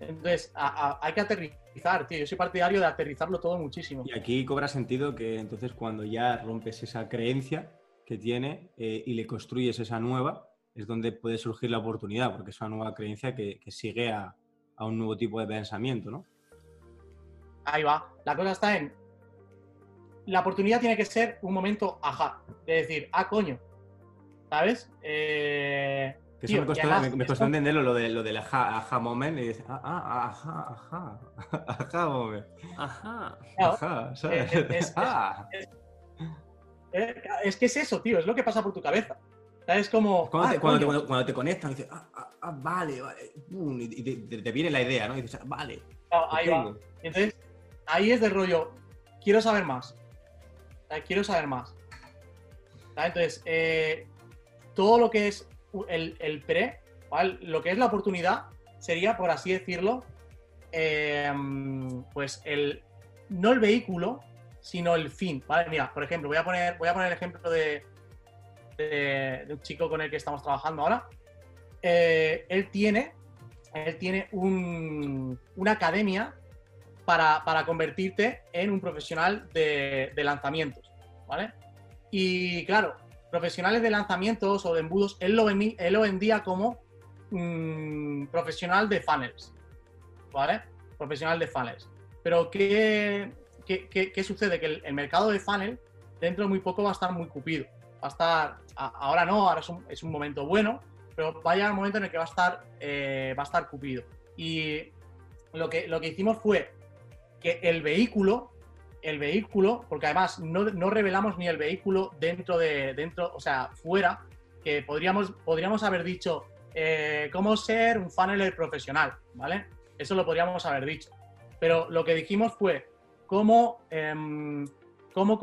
Entonces, hay que aterrizar, tío. Yo soy partidario de aterrizarlo todo muchísimo. Y aquí cobra sentido que entonces cuando ya rompes esa creencia que tiene eh, y le construyes esa nueva, es donde puede surgir la oportunidad, porque es una nueva creencia que, que sigue a, a un nuevo tipo de pensamiento, ¿no? Ahí va. La cosa está en. La oportunidad tiene que ser un momento ajá. De decir, ah, coño. ¿Sabes? Eh, que eso me costó, me, costó entenderlo, lo, de, lo del ajá, ajá moment. Y dices, ah, ah, ajá, ajá. Ajá moment. Ajá. Ajá, ¿sabes? Es, ah. es, que es eso, tío. Es lo que pasa por tu cabeza. Es como. Cuando, te, cuando, te, cuando, te, conectan, dices, ah, ah, ah vale, vale. y te, viene la idea, ¿no? Y dices, ah, vale. ahí va. Entonces, ahí es del rollo, quiero saber más. Quiero saber más. Entonces, eh, todo lo que es el, pre, lo que es la oportunidad, sería, por así decirlo, em, pues el, no el vehículo, sino el fin. Mira, por ejemplo, voy a poner, voy a poner el ejemplo de, de, un chico con el que estamos trabajando ahora. Eh, él tiene, él tiene una academia para, convertirte en un profesional de, lanzamientos, ¿vale? Y claro, profesionales de lanzamientos o de embudos, él lo, vendía como mm, profesional de funnels, ¿vale? Profesional de funnels. Pero ¿qué, qué, sucede? Que el, mercado de funnel dentro de muy poco va a estar muy cupido. Va a estar, ahora no, ahora es un, momento bueno, pero vaya un momento en el que va a estar, eh, va a estar cupido. Y lo que, lo que hicimos fue que el vehículo, el vehículo, porque además no, revelamos ni el vehículo dentro de, dentro, o sea, fuera, que podríamos, podríamos haber dicho eh, cómo ser un funnel profesional, ¿vale? Eso lo podríamos haber dicho. Pero lo que dijimos fue cómo, em, cómo,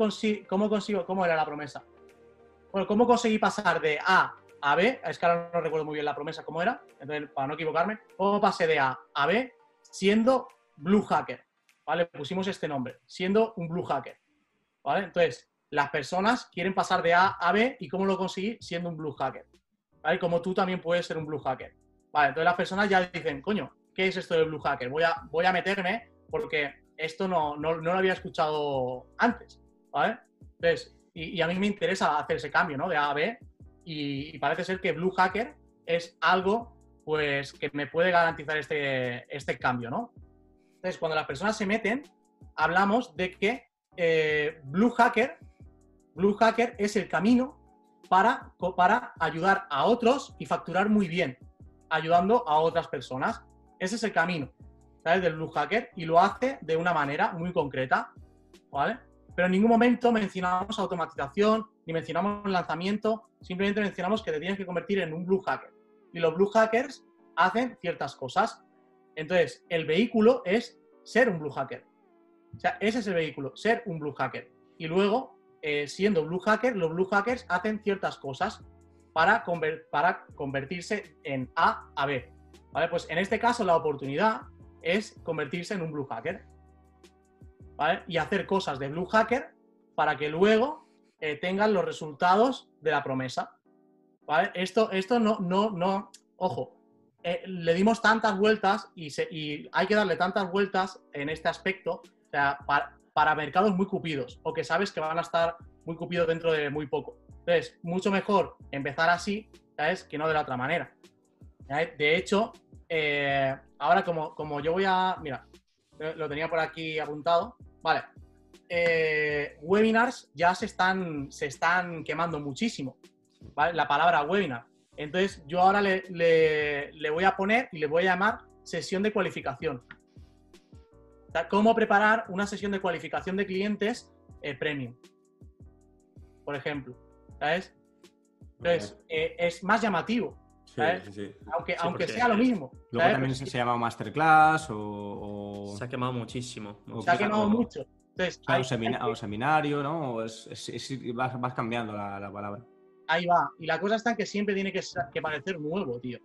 cómo consigo, cómo era la promesa. Bueno, cómo conseguí pasar de A a B, es que ahora no recuerdo muy bien la promesa cómo era, entonces para no equivocarme, cómo pasé de A a B siendo Blue Hacker. ¿Vale? Pusimos este nombre, siendo un blue hacker, ¿vale? Entonces, las personas quieren pasar de A a B y cómo lo conseguí siendo un blue hacker. Como tú también puedes ser un blue hacker. Entonces las personas ya dicen, coño, ¿qué es esto de blue hacker? Voy a, voy a meterme porque esto no, no, lo había escuchado antes. Entonces, y, a mí me interesa hacer ese cambio, ¿no? De A a B y, y parece ser que blue hacker es algo pues que me puede garantizar este, este cambio, ¿no? Entonces, cuando las personas se meten, hablamos de que eh, Blue Hacker, Blue Hacker es el camino para, para ayudar a otros y facturar muy bien, ayudando a otras personas. Ese es el camino, ¿sabes? Del Blue Hacker y lo hace de una manera muy concreta, ¿vale? Pero en ningún momento mencionamos automatización, ni mencionamos lanzamiento, simplemente mencionamos que te tienes que convertir en un Blue Hacker. Y los Blue Hackers hacen ciertas cosas. Entonces, el vehículo es ser un blue hacker. O sea, ese es el vehículo, ser un blue hacker. Y luego, eh, siendo blue hacker, los blue hackers hacen ciertas cosas para, convertirse en A a B. ¿Vale? Pues en este caso la oportunidad es convertirse en un blue hacker. ¿Vale? Y hacer cosas de blue hacker para que luego eh, tengan los resultados de la promesa. ¿Vale? Esto, esto no, no, no, ojo, eh, le dimos tantas vueltas y, hay que darle tantas vueltas en este aspecto para, mercados muy cupidos o que sabes que van a estar muy cupidos dentro de muy poco. Entonces, mucho mejor empezar así, ¿sabes? Que no de la otra manera. De hecho, eh, ahora como, como yo voy a... Mira, lo tenía por aquí apuntado. Vale. Eh, webinars ya se están, se están quemando muchísimo. La palabra webinar. Entonces, yo ahora le, voy a poner y le voy a llamar sesión de cualificación. ¿Cómo preparar una sesión de cualificación de clientes eh, premium? Por ejemplo. ¿Sabes? Entonces, eh, es más llamativo. ¿sabes? Aunque, aunque sea lo mismo. Luego también se, se, llama masterclass o, Se ha quemado muchísimo. Se ha quemado mucho. Entonces, o, seminario, ¿no? vas, cambiando la palabra ahí va. Y la cosa está en que siempre tiene que, parecer nuevo, tío.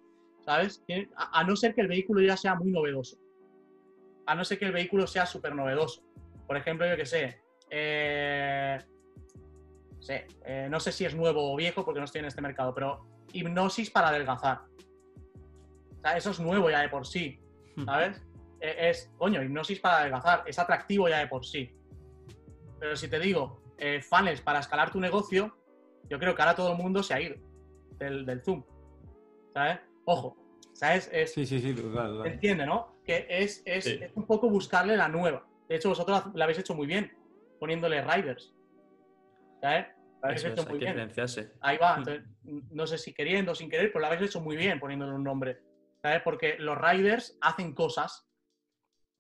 ¿Sabes? A, no ser que el vehículo ya sea muy novedoso. A no ser que el vehículo sea súper novedoso. Por ejemplo, yo que sé. Eh, eh, no sé si es nuevo o viejo porque no estoy en este mercado, pero hipnosis para adelgazar. O sea, eso es nuevo ya de por sí. Hmm. ¿Sabes? E, es, coño, hipnosis para adelgazar. Es atractivo ya de por sí. Pero si te digo, eh, funnels para escalar tu negocio, yo creo que ahora todo el mundo se ha ido del, Zoom. ¿Sabes? Ojo, ¿sabes? sí, sí, sí, claro, Entiende, ¿no? Que es, un poco buscarle la nueva. De hecho, vosotros la habéis hecho muy bien, poniéndole riders. ¿Sabes? La habéis hecho muy bien. Ahí va. no sé si queriendo o sin querer, pero la habéis hecho muy bien poniéndole un nombre. ¿Sabes? Porque los riders hacen cosas.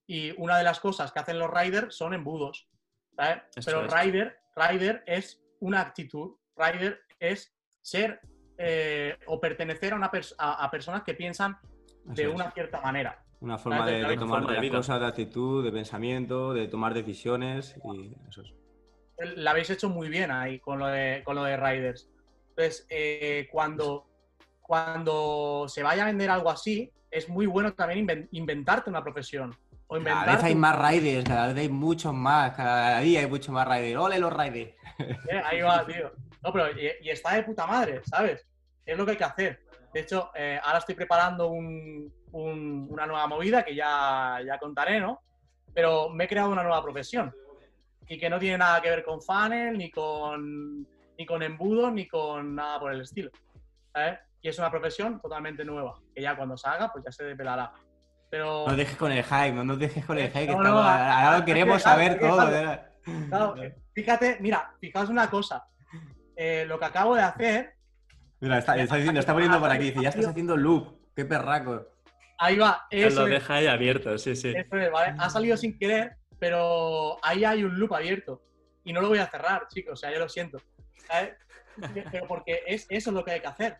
Y una de las cosas que hacen los riders son embudos. ¿sabes? Pero rider, rider es una actitud rider es ser eh, o pertenecer a, una a, personas que piensan de una cierta manera. Una forma de, tomar forma de las vida. cosas, de actitud, de pensamiento, de tomar decisiones y eso es. la habéis hecho muy bien ahí con lo de, con lo de Riders. Entonces, eh, cuando, cuando se vaya a vender algo así, es muy bueno también inven- inventarte una profesión. O Cada inventarte vez hay más riders, cada vez hay muchos más, cada día hay muchos más riders. ¡Ole los riders! Eh, Ahí va, tío. No, pero y, y está de puta madre, ¿sabes? Es lo que hay que hacer. De hecho, eh, ahora estoy preparando un- un- una nueva movida que ya, ya contaré, ¿no? Pero me he creado una nueva profesión y que no tiene nada que ver con funnel, ni con, ni con embudo, ni con nada por el estilo. ¿sabes? Y es una profesión totalmente nueva, que ya cuando salga, pues ya se desvelará. Pero, No dejes con el hype, no nos dejes con el hype, que No, estamos- no, ahora lo que queremos saber todo. claro, eh, fíjate, mira, fijaos una cosa. Eh, lo que acabo de hacer Mira, está, está diciendo, está poniendo por aquí, dice, ya estás haciendo loop, qué perraco. Ahí va, Él eso lo deja ahí abierto, sí, sí. eso es, ¿vale? Ha salido sin querer, pero ahí hay un loop abierto. Y no lo voy a cerrar, chicos, o sea, yo lo siento. ¿sabes? Pero porque es, eso es lo que hay que hacer.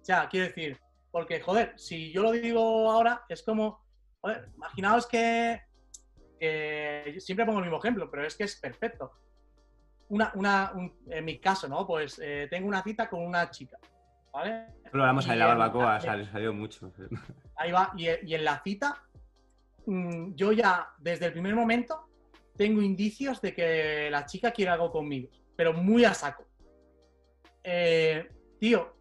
O sea, quiero decir, porque, joder, si yo lo digo ahora, es como, joder, imaginaos que, siempre pongo el mismo ejemplo, pero es que es perfecto. Una, una, un- en mi caso, ¿no? Pues eh, tengo una cita con una chica, ¿vale? Lo hablamos en la en- barbacoa, salió, mucho. Ahí va. Y, y en la cita, mm, yo ya desde el primer momento tengo indicios de que la chica quiere algo conmigo, pero muy a saco. Eh, tío,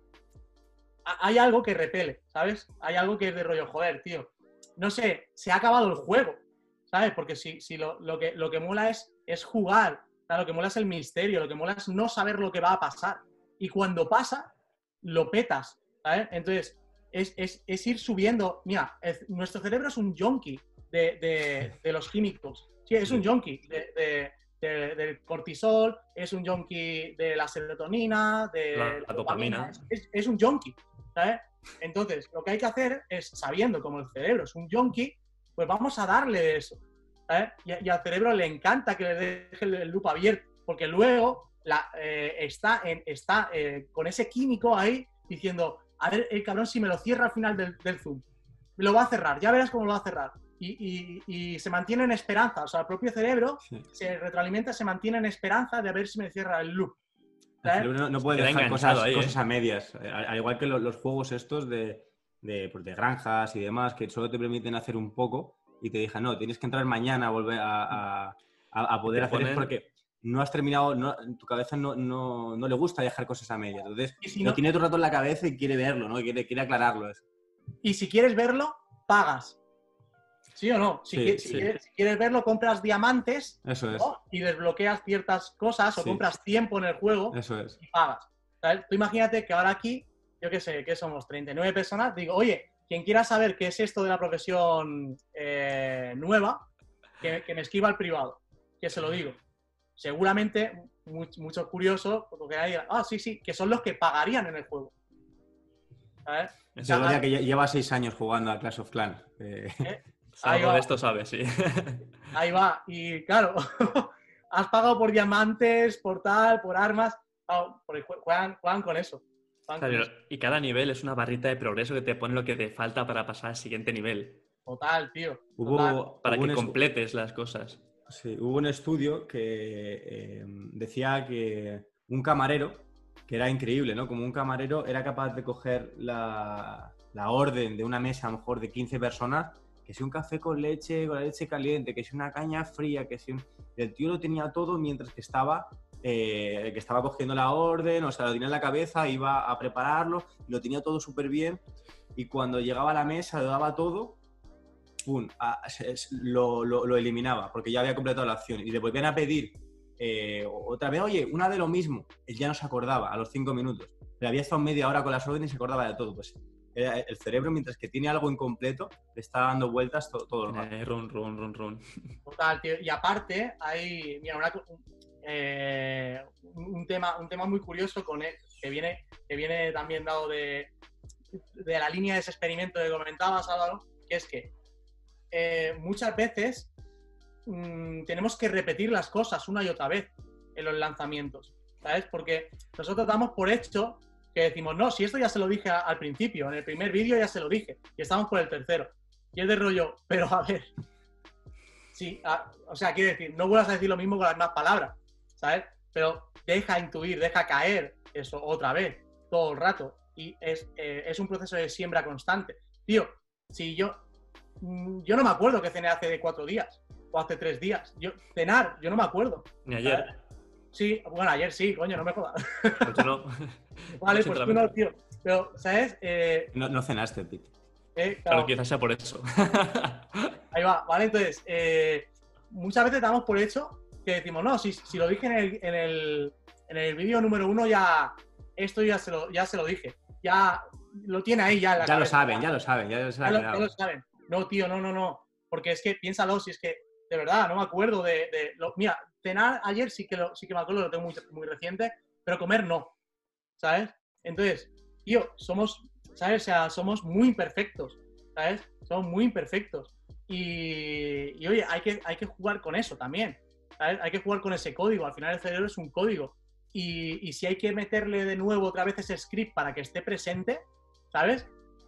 ha- hay algo que repele, ¿sabes? Hay algo que es de rollo, joder, tío. No sé, se ha acabado el juego, ¿sabes? Porque si, si lo, lo que, lo que mola es, es jugar, lo que mola es el misterio, lo que mola es no saber lo que va a pasar. Y cuando pasa, lo petas, ¿sabes? Entonces, es, es- es ir subiendo. Mira, es- nuestro cerebro es un junkie de, de- de los químicos. Sí, es un junkie de- de- de- del cortisol, es un junkie de la serotonina, de La- la dopamina. Es, un junkie, ¿sabes? Entonces, lo que hay que hacer es, sabiendo como el cerebro es un junkie, pues vamos a darle eso. ¿Sabes? Y, y al cerebro le encanta que le deje el, el loop abierto, porque luego la, eh, está, en, está eh, con ese químico ahí diciendo, a ver, el cabrón si me lo cierra al final del, del zoom. Me lo va a cerrar, ya verás cómo lo va a cerrar. Y, y- y se mantiene en esperanza, o sea, el propio cerebro Sí. se retroalimenta, se mantiene en esperanza de a ver si me cierra el loop. El ¿sabes? cerebro no, no puede dejar cosas, ahí, ¿eh? cosas a medias. Eh, Al, al igual que lo- los juegos estos de, de, pues, de granjas y demás, que solo te permiten hacer un poco y te dejan, no, tienes que entrar mañana a volver a, a- poder hacer ponen- porque no has terminado, no, tu cabeza no, no, no le gusta dejar cosas a medias. Entonces, si lo no- tiene todo el rato en la cabeza y quiere verlo, ¿no? Quiere, quiere aclararlo. eso. Y si quieres verlo, pagas. ¿Sí o no? Si, Sí, si quieres, si quieres verlo, compras diamantes Eso es. ¿no? y desbloqueas ciertas cosas o Sí. compras tiempo en el juego Eso es. y pagas. ¿Sabes? Tú imagínate que ahora aquí, yo qué sé, que somos 39 personas, digo, oye, quien quiera saber qué es esto de la profesión eh, nueva, que, que me escriba al privado, que se lo digo. Seguramente much- muchos curiosos, porque ahí, ah, sí, sí, que son los que pagarían en el juego. ¿Sabes? Eso- Gloria que lle- lleva seis años jugando a Clash of Clans. Eh, algo va. de esto sabe, sí. Ahí va. Y claro, has pagado por diamantes, por tal, por armas. Claro, porque jue- juegan, juegan con eso. Claro, y cada nivel es una barrita de progreso que te pone lo que te falta para pasar al siguiente nivel. Total, tío. total. hubo, Para hubo que completes las cosas. Sí, hubo un estudio que eh, decía que un camarero, que era increíble, ¿no? Como un camarero era capaz de coger la, la orden de una mesa, a lo mejor de 15 personas, que si un café con leche, con la leche caliente, que si una caña fría, que si un... El tío lo tenía todo mientras que estaba, eh, que estaba cogiendo la orden, o sea, lo tenía en la cabeza, iba a prepararlo, lo tenía todo súper bien, y cuando llegaba a la mesa, lo daba todo, pum, a- se- lo, lo- lo eliminaba porque ya había completado la acción y le volvían a pedir eh, otra vez, oye, una de lo mismo. Él ya no se acordaba a los cinco minutos. Le había estado media hora con las órdenes y se acordaba de todo. Pues el cerebro, mientras que tiene algo incompleto, le está dando vueltas to- todo el rato. Eh, run, run, run, run. Total, tío. Y aparte, hay, mira, una eh, un, tema, un tema muy curioso con él, que viene, que viene también dado de, de la línea de ese experimento que comentabas, Álvaro, que es que eh, muchas veces mm, tenemos que repetir las cosas una y otra vez en los lanzamientos, ¿sabes? Porque nosotros damos por hecho que decimos, no, si esto ya se lo dije al principio, en el primer vídeo ya se lo dije, y estamos por el tercero. Y es de rollo, pero a ver. Sí, o sea, quiere decir, no vuelvas a decir lo mismo con las mismas palabras, ¿sabes? Pero deja intuir, deja caer eso otra vez, todo el rato. Y es, eh, es un proceso de siembra constante. Tío, si yo. mm, Yo no me acuerdo que cené hace de cuatro días o hace tres días. Yo, cenar, yo no me acuerdo. Ni ayer. Sí, bueno, ayer sí, coño, no me jodas. Pues no. Vale, pues tú no, tío. Pero, ¿sabes? Eh, No, no cenaste, Pete. eh, Claro, claro, quizás sea por eso. ahí va, ¿vale? Entonces, eh, muchas veces damos por hecho que decimos, no, si, si lo dije en el, en el, en el vídeo número uno, ya esto ya se, lo, ya se lo dije. Ya lo tiene ahí, ya en la Ya lo saben, ya lo saben, ya se Ya la ha lo, quedado. ya lo saben. No, tío, no, no, no. Porque es que piénsalo, si es que, de verdad, no me acuerdo de. de lo- mira, cenar ayer sí que, lo, sí que me acuerdo, lo tengo muy, muy reciente, pero comer no. ¿Sabes? Entonces, tío, somos, ¿sabes? O sea, somos muy imperfectos, ¿sabes? Somos muy imperfectos. Y, y, oye, hay que, hay que jugar con eso también. ¿Sabes? Hay que jugar con ese código. Al final el cerebro es un código. Y, y si hay que meterle de nuevo otra vez ese script para que esté presente, ¿sabes?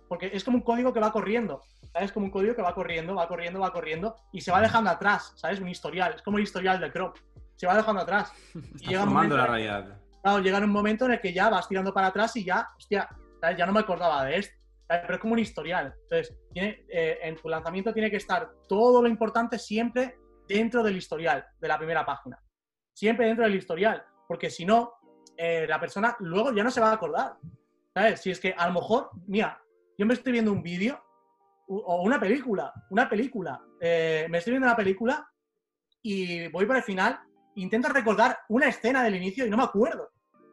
Porque es como un código que va corriendo. ¿Sabes? Como un código que va corriendo, va corriendo, va corriendo y se va dejando atrás, ¿sabes? Un historial. Es como el historial de Chrome. Se va dejando atrás. Y Está llega un formando la realidad. claro, llega un momento en el que ya vas tirando para atrás y ya, hostia, ¿sabes? ya no me acordaba de esto. ¿sabes? Pero es como un historial. Entonces, tiene, eh, en tu lanzamiento tiene que estar todo lo importante siempre dentro del historial de la primera página. Siempre dentro del historial. Porque si no, eh, la persona luego ya no se va a acordar. ¿Sabes? Si es que a lo mejor, mira, yo me estoy viendo un vídeo o una película, una película. eh, me estoy viendo una película y voy por el final, intento recordar una escena del inicio y no me acuerdo.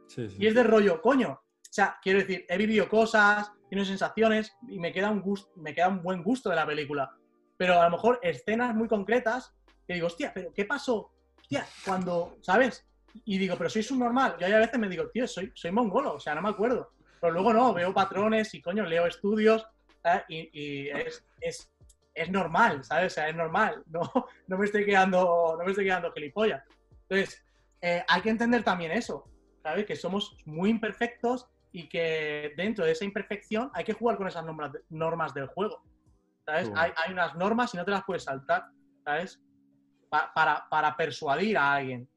Sí, sí. Y es de rollo, coño. O sea, quiero decir, he vivido cosas, tenido sensaciones y me queda un gusto, me queda un buen gusto de la película. Pero a lo mejor escenas muy concretas que digo, hostia, pero ¿qué pasó? Hostia, cuando, ¿sabes? Y digo, pero soy subnormal. Yo a veces me digo, tío, soy, soy mongolo, o sea, no me acuerdo. Pero luego no, veo patrones y coño, leo estudios ¿sabes? y, y es, es, es normal, ¿sabes? O sea, es normal. No, no me estoy quedando, no me estoy quedando gilipollas. Entonces, eh, hay que entender también eso, ¿sabes? Que somos muy imperfectos y que dentro de esa imperfección hay que jugar con esas normas, normas del juego, ¿sabes? Hay, hay unas normas y no te las puedes saltar, ¿sabes? Pa- para, para persuadir a alguien.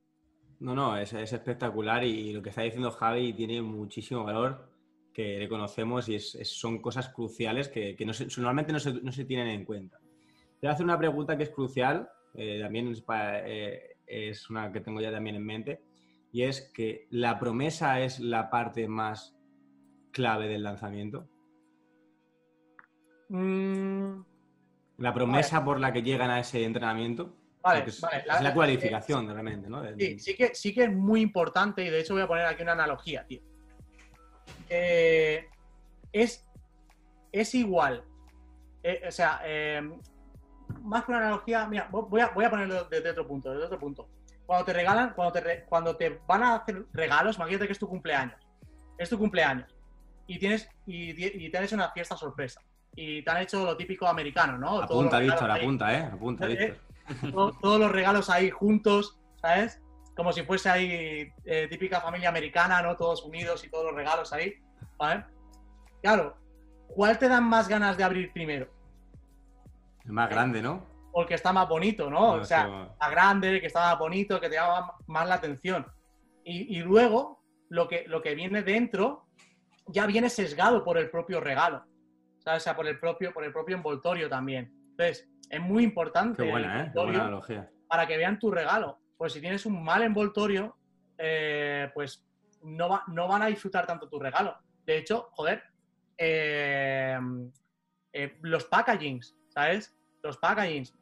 No, no, es, es espectacular y lo que está diciendo Javi tiene muchísimo valor que le conocemos y es- es- son cosas cruciales que, que no se- normalmente no se, no se tienen en cuenta. Te voy a hacer una pregunta que es crucial, eh, también es, eh, es una que tengo ya también en mente, y es que la promesa es la parte más clave del lanzamiento. Mm, La promesa por la que llegan a ese entrenamiento. Vale, es, vale. es la cualificación realmente, ¿no? Sí, sí que, sí que es muy importante y de hecho voy a poner aquí una analogía, tío. Eh, es, es igual. Eh, o sea, eh, más que una analogía, mira, vo- voy a, voy a ponerlo desde otro punto, desde otro punto. Cuando te regalan, cuando te, cuando te van a hacer regalos, imagínate que es tu cumpleaños. Es tu cumpleaños. Y tienes, y, y te han hecho una fiesta sorpresa. Y te han hecho lo típico americano, ¿no? Apunta, Víctor, apunta, ¿eh? Apunta, Eh, Víctor. to- todos los regalos ahí juntos, ¿sabes? Como si fuese ahí eh, típica familia americana, ¿no? Todos unidos y todos los regalos ahí, ¿vale? Claro, ¿cuál te dan más ganas de abrir primero? El más grande, ¿no? O el que está más bonito, ¿no? No, o sea, la grande, que está más bonito, que te llama más la atención. Y, y luego, lo que, lo que viene dentro ya viene sesgado por el propio regalo, ¿sabes? O sea, por el propio, por el propio envoltorio también. Entonces, es muy importante Qué el buena, ¿eh? Qué envoltorio buena analogía. para que vean tu regalo. Pues si tienes un mal envoltorio, eh, pues no, va- no van a disfrutar tanto tu regalo. De hecho, joder, eh, eh, los packagings, ¿sabes? Los packagings.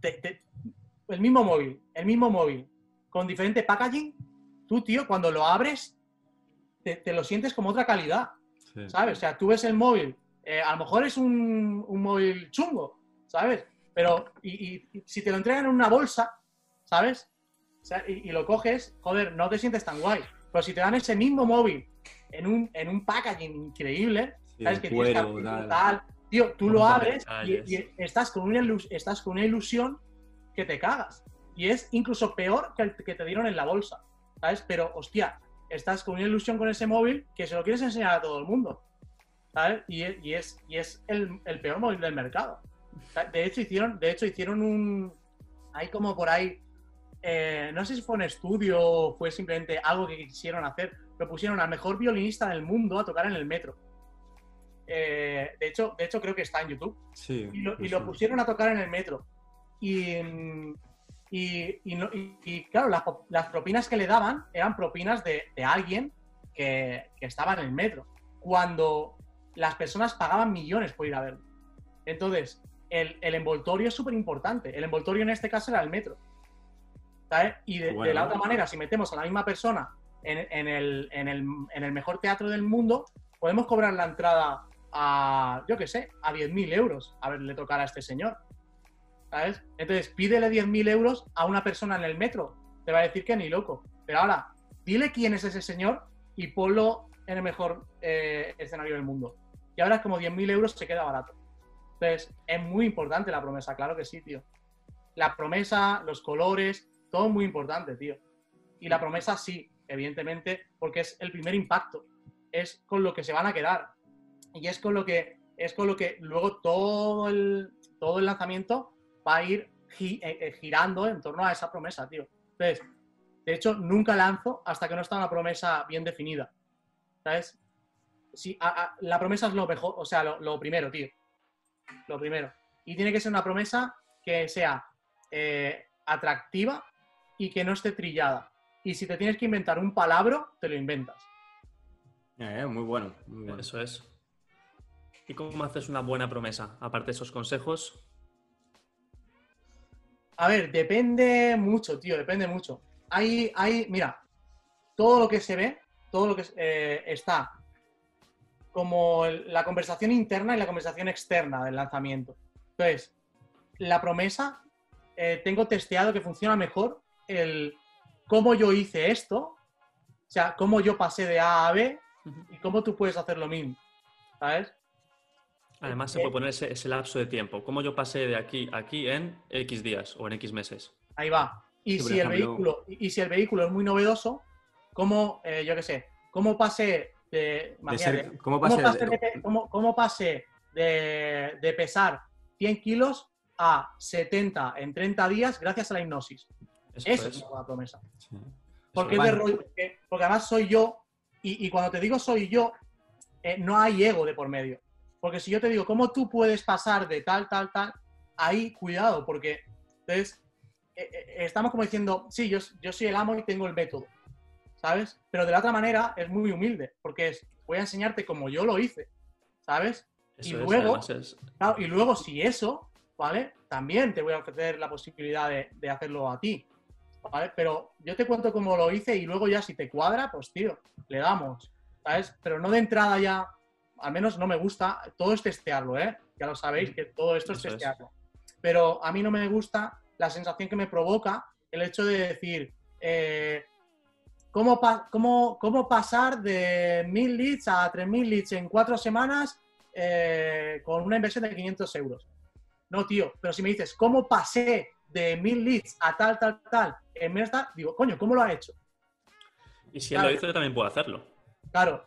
te- te- el mismo móvil, el mismo móvil, con diferente packaging, tú, tío, cuando lo abres, te, te lo sientes como otra calidad. Sí. ¿sabes? O sea, tú ves el móvil, eh, a lo mejor es un, un móvil chungo, ¿sabes? Pero y, si te lo entregan en una bolsa, ¿sabes? O sea, y, y lo coges, joder, no te sientes tan guay. Pero si te dan ese mismo móvil en un, en un packaging increíble, ¿sabes? Que tienes que tal. tío, tú lo abres y, estás, con una estás con una ilusión que te cagas. Y es incluso peor que el que te dieron en la bolsa, ¿sabes? Pero, hostia, estás con una ilusión con ese móvil que se lo quieres enseñar a todo el mundo. ¿Sabes? Y, y es, y es el, el peor móvil del mercado. De hecho, hicieron, de hecho, hicieron un. Hay como por ahí. eh, no sé si fue un estudio o fue simplemente algo que quisieron hacer. Pero pusieron al mejor violinista del mundo a tocar en el metro. Eh, de, hecho, de hecho, creo que está en YouTube. Sí. Y lo, y lo suena. pusieron a tocar en el metro. Y, y, y no- y- y, claro, las propinas que le daban eran propinas de, de alguien que, que estaba en el metro. Cuando las personas pagaban millones por ir a verlo. Entonces, el, el envoltorio es súper importante. El envoltorio en este caso era el metro. ¿Sabes? Y de, la otra manera, si metemos a la misma persona en, en el, en el- en el mejor teatro del mundo, podemos cobrar la entrada a, yo qué sé, a 10.000 euros a verle tocar a este señor. ¿Sabes? Entonces, pídele 10.000 euros a una persona en el metro. Te va a decir que ni loco. Pero ahora, dile quién es ese señor y ponlo en el mejor eh, escenario del mundo. Y ahora es como 10.000 euros se queda barato. Entonces, es muy importante la promesa, claro que sí, tío. La promesa, los colores, todo muy importante, tío. Y la promesa sí, evidentemente, porque es el primer impacto. Es con lo que se van a quedar. Y es con lo que, es con lo que luego todo el, todo el lanzamiento va a ir eh, eh, girando en torno a esa promesa, tío. Entonces, de hecho, nunca lanzo hasta que no está una promesa bien definida. ¿Sabes? Sí, a- a- la promesa es lo mejor, o sea, lo, lo primero, tío. Lo primero. Y tiene que ser una promesa que sea eh, atractiva y que no esté trillada. Y si te tienes que inventar un palabra, te lo inventas. Eh, muy bueno. muy bueno. Eso es. ¿Y cómo haces una buena promesa? Aparte de esos consejos, A ver, depende mucho, tío, depende mucho. Hay, hay, mira, todo lo que se ve, todo lo que eh, está como la conversación interna y la conversación externa del lanzamiento. Entonces, la promesa, eh, tengo testeado que funciona mejor el cómo yo hice esto, o sea, cómo yo pasé de A a B y cómo tú puedes hacer lo mismo, ¿sabes? además se Eh, puede poner ese, ese lapso de tiempo. ¿Cómo yo pasé de aquí a aquí en X días o en X meses? Ahí va. Y Sí, si el ejemplo- vehículo, y y si el vehículo es muy novedoso, ¿cómo, eh, yo qué sé, cómo pasé de, De imagínate, ser- ¿Cómo el- de, cómo- cómo de- de pesar 100 kilos a 70 en 30 días gracias a la hipnosis? Eso Eso es. es una promesa. Sí. Porque, Eso es de es. rollo- porque- porque además soy yo, y, y cuando te digo soy yo, eh, no hay ego de por medio. Porque si yo te digo, ¿cómo tú puedes pasar de tal, tal, tal? Ahí, cuidado, porque entonces eh, eh, estamos como diciendo, sí, yo, yo soy el amo y tengo el método, ¿sabes? Pero de la otra manera es muy humilde, porque es, voy a enseñarte como yo lo hice, ¿sabes? Eso y es, luego- es- Claro, y luego si eso, ¿vale? También te voy a ofrecer la posibilidad de, de hacerlo a ti, ¿vale? Pero yo te cuento cómo lo hice y luego ya si te cuadra, pues tío, le damos, ¿sabes? Pero no de entrada ya, al menos no me gusta, todo es testearlo, ¿eh? Ya lo sabéis que todo esto es Eso es. testearlo. Pero a mí no me gusta la sensación que me provoca el hecho de decir, eh, ¿cómo, pa- cómo- cómo pasar de 1.000 leads a 3.000 leads en cuatro semanas eh, con una inversión de 500 euros? No, tío, pero si me dices, ¿cómo pasé de 1.000 leads a tal, tal, tal, en menos tal? Digo, coño, ¿cómo lo ha hecho? Y si él Claro. lo hizo, yo también puedo hacerlo. Claro,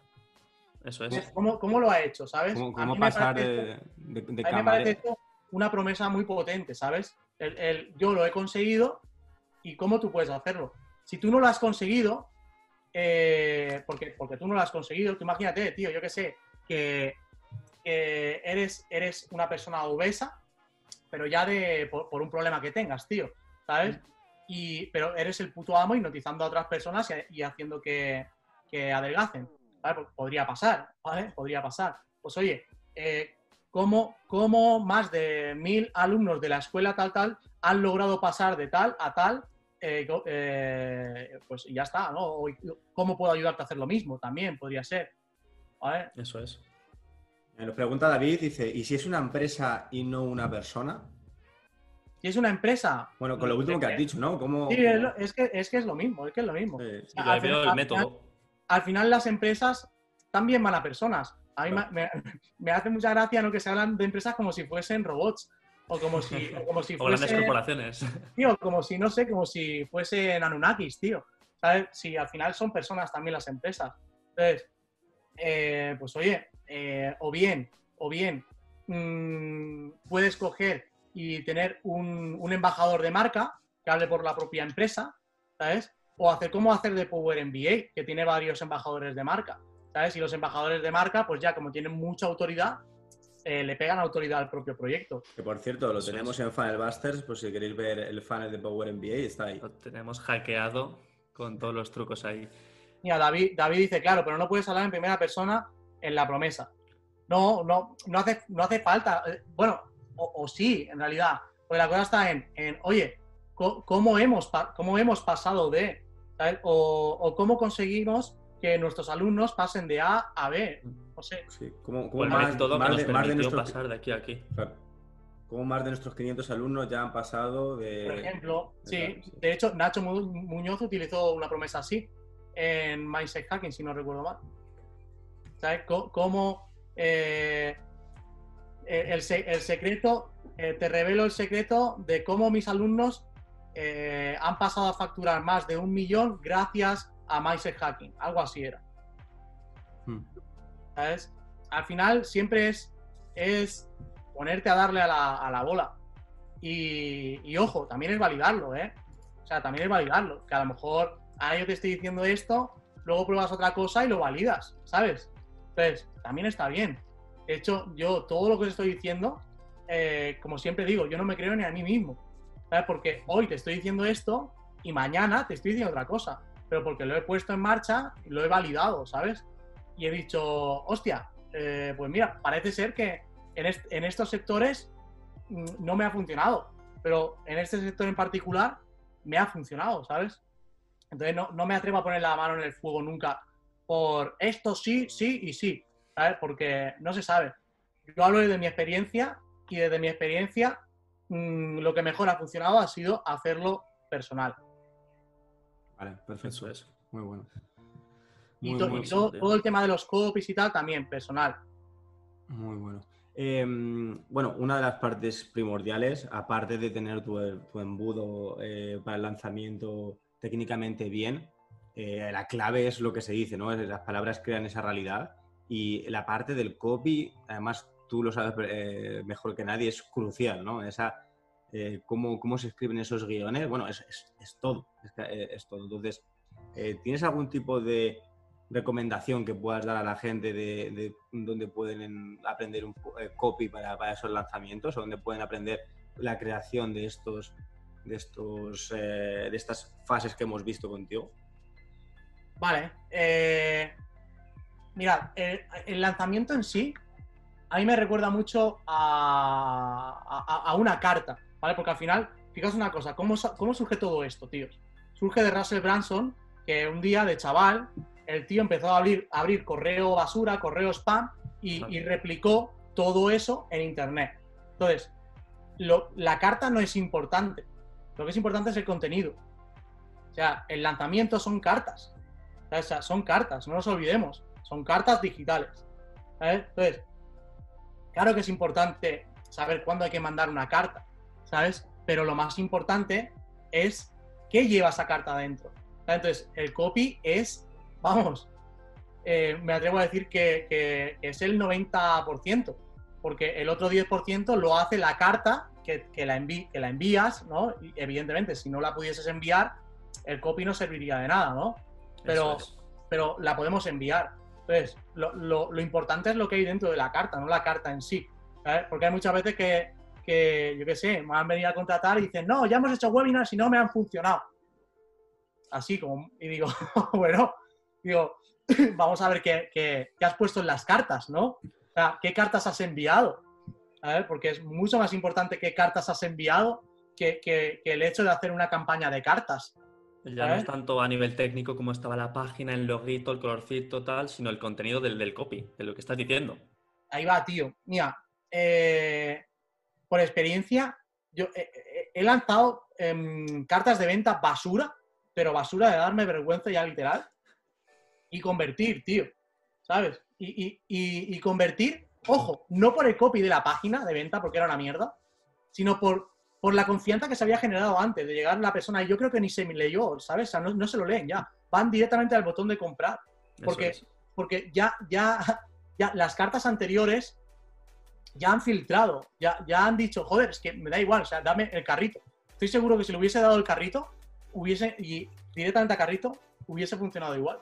Eso es. ¿cómo, cómo lo ha hecho, sabes? ¿Cómo, A mí me pasar parece de, esto- de, de a mí me parece esto una promesa muy potente, ¿sabes? El, el, yo lo he conseguido y cómo tú puedes hacerlo. Si tú no lo has conseguido, eh, porque, porque tú no lo has conseguido, tú imagínate, tío, yo qué sé, que, que eres, eres una persona obesa, pero ya de, por, por un problema que tengas, tío, ¿sabes? Y, pero eres el puto amo hipnotizando a otras personas y, y haciendo que, que adelgacen. ¿vale? Podría pasar, ¿vale? Podría pasar. Pues oye, eh, ¿cómo, cómo más de mil alumnos de la escuela tal, tal, han logrado pasar de tal a tal? Eh, eh, pues ya está, ¿no? O ¿Cómo puedo ayudarte a hacer lo mismo? También podría ser. ¿Vale? Eso es. Me lo pregunta David, dice, ¿y si es una empresa y no una persona? Si es una empresa. Bueno, con lo último que has dicho, ¿no? ¿Cómo, Sí, es, lo- es que, es que es lo mismo, es que es lo mismo. Sí. Al lo final- el al método. al final las empresas también van a personas. A mí Claro. me, me- me hace mucha gracia ¿no? que se hablan de empresas como si fuesen robots. O como si, o como si O grandes fuese, corporaciones. tío, como si, no sé, como si fuesen Anunnakis, tío. ¿Sabes? Si al final son personas también las empresas. Entonces, eh, pues oye, eh, o bien, o bien mm, puedes coger y tener un, un embajador de marca que hable por la propia empresa, ¿sabes? O hacer como hacer de Power MBA, que tiene varios embajadores de marca, ¿sabes? Y los embajadores de marca, pues ya como tienen mucha autoridad, eh, le pegan autoridad al propio proyecto. Que por cierto, lo tenemos en Funnel Busters, por si queréis ver el funnel de Power MBA, está ahí. Lo tenemos hackeado con todos los trucos ahí. Mira, David, David dice, claro, pero no puedes hablar en primera persona en la promesa. No, no, no hace, no hace falta. Eh, Bueno, o, o sí, en realidad. Porque la cosa está en, en, oye, ¿cómo hemos, cómo hemos pasado de, o cómo conseguimos que nuestros alumnos pasen de A a B. No sé. Sí, como, como Bueno, más, todo más que nos de, más de nuestros, pasar de aquí a aquí. claro, como más de nuestros 500 alumnos ya han pasado de... Por ejemplo, sí. exacto, sí. De hecho, Nacho Mu- Muñoz utilizó una promesa así en Mindset Hacking, si no recuerdo mal. ¿Sabes? Cómo eh, el, el se- el secreto, eh, te revelo el secreto de cómo mis alumnos eh, han pasado a facturar más de un millón gracias a Mindset Hacking. Algo así era. Hmm. ¿Sabes? Al final siempre es, es ponerte a darle a la, a la bola. Y, y ojo, también es validarlo, ¿eh? O sea, también es validarlo. Que a lo mejor ahora yo te estoy diciendo esto, luego pruebas otra cosa y lo validas, ¿sabes? Entonces, también está bien. De hecho, yo todo lo que os estoy diciendo, eh, como siempre digo, yo no me creo ni a mí mismo. ¿Sabes? Porque hoy te estoy diciendo esto y mañana te estoy diciendo otra cosa. Pero porque lo he puesto en marcha, lo he validado, ¿sabes? Y he dicho, hostia, eh, pues mira, parece ser que en, est- en estos sectores mm, no me ha funcionado, pero en este sector en particular me ha funcionado, ¿sabes? Entonces no, no me atrevo a poner la mano en el fuego nunca por esto sí, sí y sí, ¿sabes? Porque no se sabe. Yo hablo desde mi experiencia y desde mi experiencia mm, lo que mejor ha funcionado ha sido hacerlo personal. Vale, perfecto. Eso es. Muy bueno. Y, Muy, to- muy y todo, todo el tema de los copies y tal también personal. Muy bueno. Eh, bueno, una de las partes primordiales, aparte de tener tu, tu embudo eh, para el lanzamiento técnicamente bien, eh, la clave es lo que se dice, ¿no? Las palabras crean esa realidad y la parte del copy, además tú lo sabes eh, mejor que nadie, es crucial, ¿no? Esa, eh, cómo, cómo se escriben esos guiones, bueno, es, es- todo, es, eh. Entonces, eh, ¿tienes algún tipo de recomendación que puedas dar a la gente de, de dónde pueden en- aprender un copy para, esos lanzamientos o dónde pueden aprender la creación de estos de estos de estas fases que hemos visto contigo? Vale. eh, el lanzamiento en sí a mí me recuerda mucho a- a una carta, ¿vale? Porque al final, fijaos una cosa, ¿cómo, ¿cómo surge todo esto, tíos? Surge de Russell Branson, que un día de chaval, el tío empezó a abrir, a abrir correo basura, correo spam y, y replicó todo eso en Internet. Entonces, lo- la carta no es importante. Lo que es importante es el contenido. O sea, el lanzamiento son cartas. O sea, son cartas, no nos olvidemos. Son cartas digitales. ¿sabes? Entonces, claro que es importante saber cuándo hay que mandar una carta, ¿sabes? Pero lo más importante es qué lleva esa carta adentro. Entonces, el copy es, vamos, eh, me atrevo a decir que, que es el 90%, porque el otro 10% lo hace la carta que, que la, envi- que la envías, ¿no? Y evidentemente, si no la pudieses enviar, el copy no serviría de nada, ¿no? Pero, es. pero la podemos enviar. Entonces, lo, lo- lo importante es lo que hay dentro de la carta, no la carta en sí. ¿sabes? Porque hay muchas veces que, que, yo qué sé, me han venido a contratar y dicen, no, ya hemos hecho webinars y no me han funcionado. Así como, y digo, bueno, digo, vamos a ver qué, qué- qué has puesto en las cartas, ¿no? O sea, ¿qué cartas has enviado? ¿Sabes? Porque es mucho más importante qué cartas has enviado que, que- que el hecho de hacer una campaña de cartas. Ya no es ¿sabes? tanto a nivel técnico como estaba la página, el loguito, el colorcito, tal, sino el contenido del, del copy, de lo que estás diciendo. Ahí va, tío. Mira, eh, por experiencia, yo eh, eh, he lanzado em, cartas de venta basura, pero basura de darme vergüenza ya literal, y convertir, tío. ¿Sabes? Y, y- y- y convertir, ojo, no por el copy de la página de venta, porque era una mierda, sino por, por la confianza que se había generado antes de llegar la persona. Y yo creo que ni se me leyó, ¿sabes? O sea, no, no se lo leen ya. Van directamente al botón de comprar Porque- es. porque ya, ya, ya las cartas anteriores ya han filtrado, ya, ya han dicho, joder, es que me da igual, o sea, dame el carrito. Estoy seguro que si le hubiese dado el carrito, hubiese, y directamente a carrito, hubiese funcionado igual.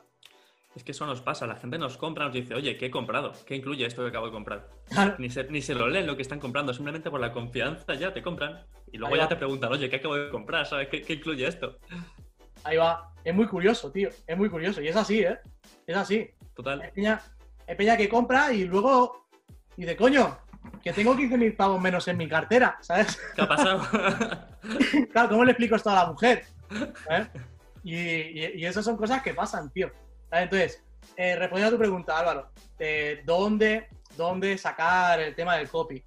Es que eso nos pasa, la gente nos compra, nos dice, oye, ¿qué he comprado? ¿Qué incluye esto que acabo de comprar? Ni se, ni se lo leen lo que están comprando, simplemente por la confianza ya te compran. Y luego ya te preguntan, oye, ¿qué acabo de comprar? ¿Sabes qué, qué incluye esto? Ahí va. Es muy curioso, tío. Es muy curioso. Y es así, ¿eh? Es así. Total. Es peña, es peña que compra y luego dice, coño, que tengo 15.000 pavos menos en mi cartera, ¿sabes? ¿Qué ha pasado? claro, ¿cómo le explico esto a la mujer? ¿Sabes? Y, y, y esas son cosas que pasan, tío. Entonces, eh, respondiendo a tu pregunta, Álvaro, de dónde, dónde sacar el tema del copy.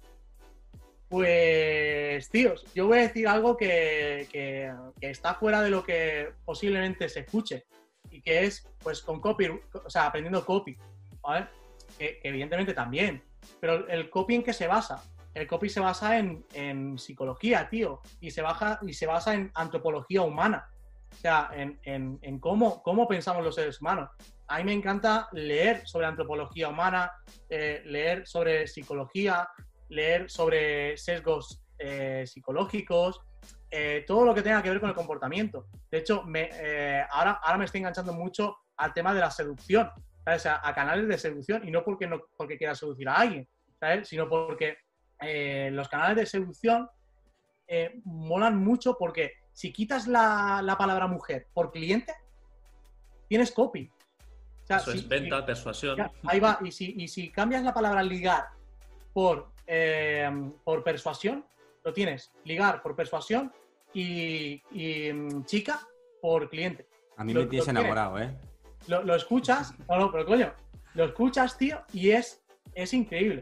Pues, tíos, yo voy a decir algo que, que- que está fuera de lo que posiblemente se escuche y que es, pues, con copy, o sea, aprendiendo copy, ¿vale? Que, que evidentemente también, pero el copy en qué se basa? El copy se basa en, en psicología, tío, y se, baja, y se basa en antropología humana, o sea, en, en- en cómo, pensamos los seres humanos. A mí me encanta leer sobre antropología humana, eh, leer sobre psicología, leer sobre sesgos eh, psicológicos, eh, todo lo que tenga que ver con el comportamiento. De hecho, ahora me estoy enganchando mucho al tema de la seducción, ¿sabes? O sea, a canales de seducción, y no porque, no porque quiera seducir a alguien, ¿sabes? sino porque eh, los canales de seducción eh, molan mucho porque si quitas la, la palabra mujer por cliente, tienes copy. O sea, Eso si- es venta, persuasión. ya, ahí va. Y si, y si cambias la palabra ligar por, eh, por persuasión, lo tienes. Ligar por persuasión y, y, mm, chica por cliente. A mí Lo- me tienes enamorado, ¿eh? Lo, lo escuchas, no, no, pero coño, lo escuchas, tío, y es, es increíble.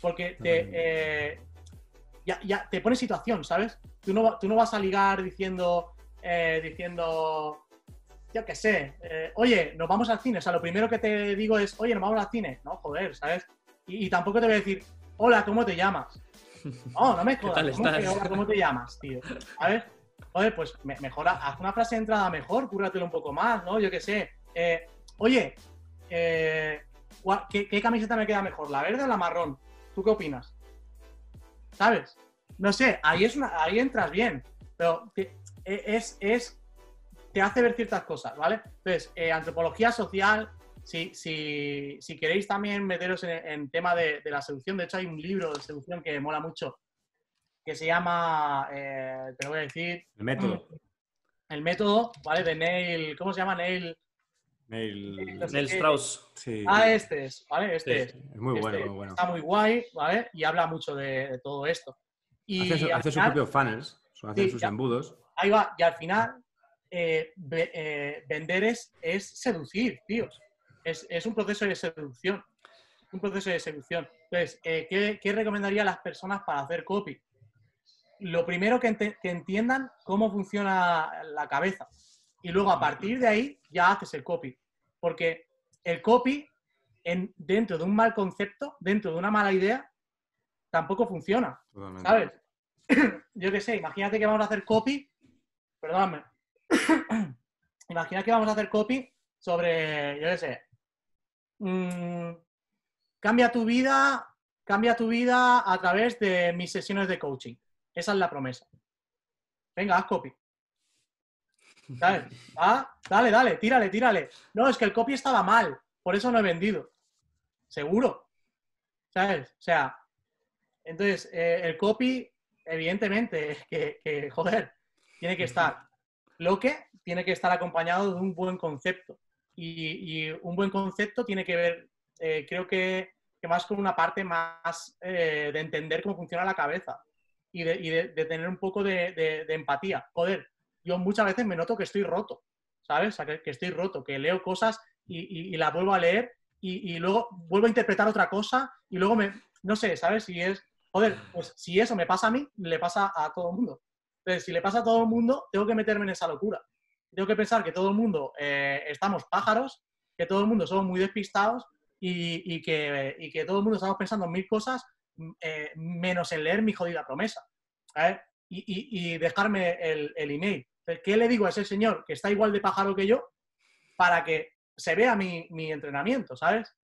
Porque te, eh, ya, ya te pone situación, ¿sabes? Tú no, tú no vas a ligar diciendo, eh, diciendo, yo qué sé, eh, oye, nos vamos al cine. O sea, lo primero que te digo es, oye, nos vamos al cine. No, joder, ¿sabes? Y, y tampoco te voy a decir, hola, ¿cómo te llamas? No, no me ¿Qué jodas. ¿Cómo, que, hola, ¿Cómo te llamas, tío? ¿Sabes? Joder, pues me- mejora, haz una frase de entrada mejor, cúrratelo un poco más, ¿no? Yo qué sé. Eh, oye, eh, ¿qué, qué camiseta me queda mejor, la verde o la marrón? ¿Tú qué opinas? ¿Sabes? No sé, ahí, es una- ahí entras bien, pero te, e- es, es, te hace ver ciertas cosas, ¿vale? Entonces, eh, antropología social, si, si, si queréis también meteros en, en tema de, de la seducción, de hecho hay un libro de seducción que mola mucho, que se llama, eh, te lo voy a decir, El método. el método, ¿vale? De Neil, ¿cómo se llama? Neil. El- no sé Neil. Strauss. Sí. Ah, este es, ¿vale? Este Sí. es. Es muy bueno, Este muy bueno. Está muy guay, ¿vale? Y habla mucho de, de todo esto. Y Hace, su- hace sus final- propios funnels, son hacer Sí, sus ya. embudos. ahí va, y al final, eh, eh, vender es, es seducir, tíos. Es, es un proceso de seducción. Un proceso de seducción. Entonces, eh, ¿qué, qué recomendaría a las personas para hacer copy? Lo primero que, ente- que entiendan cómo funciona la cabeza. Y luego, a partir de ahí, ya haces el copy. Porque el copy, en, dentro de un mal concepto, dentro de una mala idea, tampoco funciona. Totalmente. ¿Sabes? Yo qué sé, imagínate que vamos a hacer copy, perdóname, imagina que vamos a hacer copy sobre, yo qué sé, mm, cambia tu vida, cambia tu vida a través de mis sesiones de coaching. Esa es la promesa. Venga, haz copy. Ah, dale, dale, tírale, tírale. No, es que el copy estaba mal, por eso no he vendido. Seguro. ¿Sabes? O sea, entonces, eh, el copy, evidentemente, que, joder, tiene que estar. Lo que tiene que estar acompañado de un buen concepto. Y, un buen concepto tiene que ver, eh, creo que, que más con una parte más eh, de entender cómo funciona la cabeza y de, y de- tener un poco de- de empatía. Joder, yo muchas veces me noto que estoy roto, ¿sabes? O sea, que, estoy roto, que leo cosas y, y- las vuelvo a leer y, y luego vuelvo a interpretar otra cosa y luego me, no sé, ¿sabes? Si es, joder, pues si eso me pasa a mí, le pasa a todo el mundo. Entonces, si le pasa a todo el mundo, tengo que meterme en esa locura. Tengo que pensar que todo el mundo eh, estamos pájaros, que todo el mundo somos muy despistados y, y que, y que todo el mundo estamos pensando en mil cosas mm, eh, menos en leer mi jodida promesa. Y, y- y dejarme el, el email. ¿Qué le digo a ese señor que está igual de pájaro que yo para que se vea mi, mi entrenamiento, ¿sabes?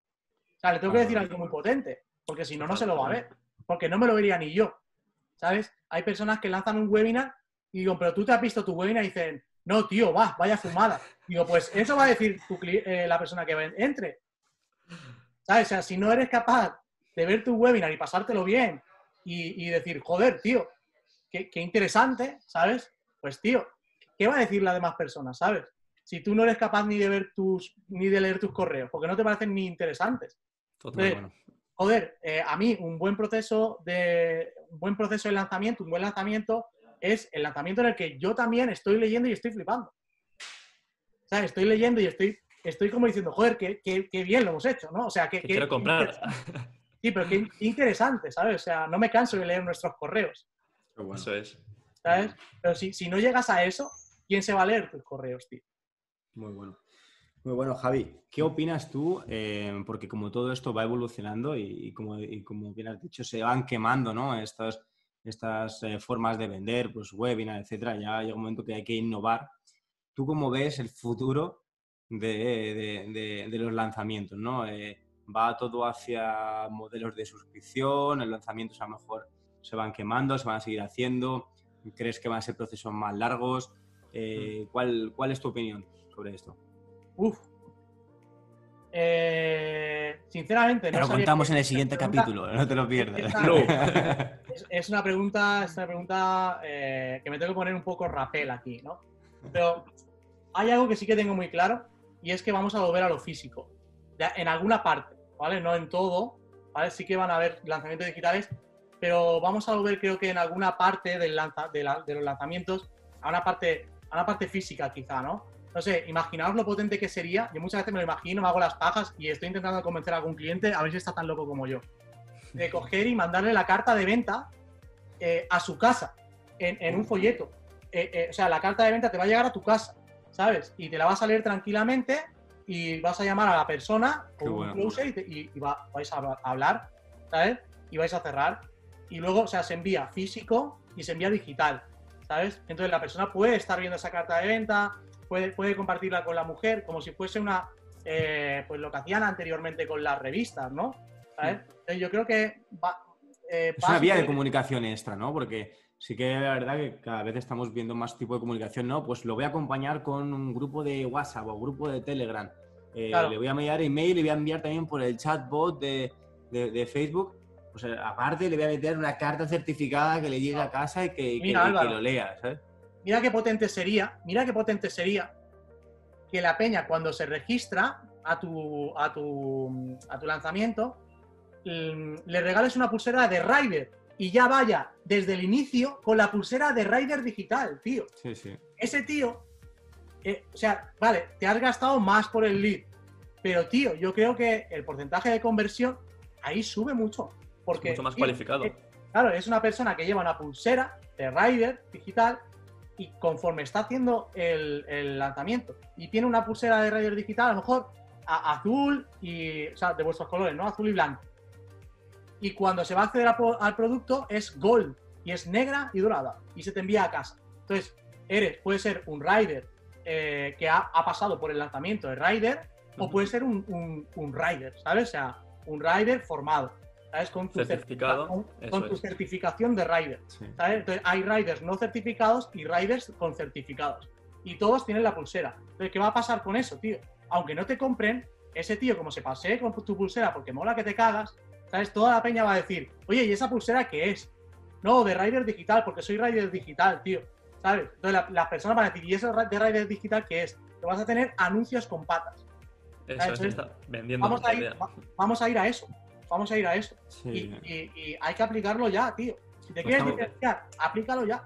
O sea, le tengo que decir algo muy potente, porque si no, no se lo va a ver. Porque no me lo vería ni yo. ¿Sabes? Hay personas que lanzan un webinar y digo, pero tú te has visto tu webinar y dicen, no, tío, va, vaya fumada. Digo, pues eso va a decir eh, la persona que entre. ¿Sabes? O sea, si no eres capaz de ver tu webinar y pasártelo bien y, decir, joder, tío, qué, qué, interesante, ¿sabes? Pues, tío, ¿qué va a decir las demás personas, ¿sabes? Si tú no eres capaz ni de ver tus, ni de leer tus correos, porque no te parecen ni interesantes. Totalmente. Joder, eh, a mí un buen proceso de un buen proceso de lanzamiento, un buen lanzamiento es el lanzamiento en el que yo también estoy leyendo y estoy flipando. O sea, estoy leyendo y estoy, estoy como diciendo, joder, qué, qué, bien lo hemos hecho, ¿no? O sea, que, quiero comprar. Sí, pero qué interesante, ¿sabes? O sea, no me canso de leer nuestros correos. Eso es. ¿Sabes? Pero si, si no llegas a eso, ¿quién se va a leer tus correos, tío? Muy bueno. Muy bueno, Javi. ¿Qué opinas tú? Eh, porque como todo esto va evolucionando y, como, como, bien has dicho, se van quemando ¿no? estas, estas eh, formas de vender, pues webinar, etcétera. Ya llega un momento que hay que innovar. ¿Tú cómo ves el futuro de, los lanzamientos? ¿no? Eh, ¿Va todo hacia modelos de suscripción? ¿Los lanzamientos a lo mejor se van quemando, se van a seguir haciendo? ¿Crees que van a ser procesos más largos? Mm. ¿cuál, ¿Cuál es tu opinión sobre esto? Uf. Eh, sinceramente, no. Lo contamos en el siguiente capítulo, no te lo pierdas. Es, una pregunta, es una pregunta eh, que me tengo que poner un poco rapel aquí, ¿no? Pero hay algo que sí que tengo muy claro y es que vamos a volver a lo físico. En alguna parte, ¿vale? No en todo, ¿vale? Sí que van a haber lanzamientos digitales, pero vamos a volver, creo que en alguna parte del de, los lanzamientos, a una parte, a una parte física, quizá, ¿no? no sé, imaginaos lo potente que sería. Yo muchas veces me lo imagino, me hago las pajas y estoy intentando convencer a algún cliente a ver si está tan loco como yo. De coger y mandarle la carta de venta eh, a su casa, en, un folleto. Eh, eh, o sea, la carta de venta te va a llegar a tu casa, ¿sabes? Y te la vas a leer tranquilamente y vas a llamar a la persona con un closer y, vais a hablar, ¿sabes? Y vais a cerrar. Y luego, o sea, se envía físico y se envía digital, ¿sabes? Entonces la persona puede estar viendo esa carta de venta, puede, compartirla con la mujer, como si fuese una, eh, pues lo que hacían anteriormente con las revistas, ¿no? ¿Sabes? yo creo que va, eh, es una vía de comunicación extra, ¿no? Porque sí que es verdad que cada vez estamos viendo más tipo de comunicación, ¿no? Pues lo voy a acompañar con un grupo de WhatsApp o grupo de Telegram. Eh, le voy a enviar email y voy a enviar también por el chatbot de, de, Facebook. Pues aparte le voy a meter una carta certificada que le llegue a casa y que, que lo lea, ¿sabes? Mira qué potente sería, mira qué potente sería que la peña cuando se registra a tu, a tu, a tu lanzamiento, mm, le regales una pulsera de Rider y ya vaya desde el inicio con la pulsera de Rider digital, tío. Sí, sí. Ese tío, eh, o sea, vale, te has gastado más por el lead, pero tío, yo creo que el porcentaje de conversión ahí sube mucho. Porque, mucho más cualificado. claro, es una persona que lleva una pulsera de Rider digital y conforme está haciendo el, lanzamiento y tiene una pulsera de Rider digital, a lo mejor azul y, o sea, de vuestros colores, ¿no? Azul y blanco. Y cuando se va a acceder al producto es gold y es negra y dorada y se te envía a casa. Entonces, eres, puede ser un rider eh, que ha, pasado por el lanzamiento de rider o puede ser un, un, un rider, ¿sabes? O sea, un rider formado. ¿Sabes? Con tu, Certificado, con, tu certificación de rider. Entonces, hay riders no certificados y riders con certificados. Y todos tienen la pulsera. Entonces, ¿qué va a pasar con eso, tío? Aunque no te compren, ese tío, como se pase con tu pulsera porque mola que te cagas, ¿sabes? Toda la peña va a decir, oye, ¿y esa pulsera qué es? No, de rider digital, porque soy rider digital, tío. ¿Sabes? Entonces, las personas van a decir, ¿y eso de rider digital qué es? Te vas a tener anuncios con patas. Eso está vendiendo vamos a, ir, vamos a ir a eso vamos a ir a eso. Y, hay que aplicarlo ya, tío. Si te pues quieres diferenciar, aplícalo ya.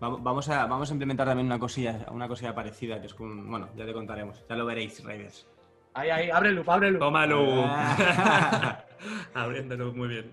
Vamos a, vamos a implementar también una cosilla, una cosilla parecida, que es con, bueno, ya te contaremos, ya lo veréis, Raiders. Ahí, ahí, abre loop, abre loop. Tómalo. Abriéndolo, muy bien.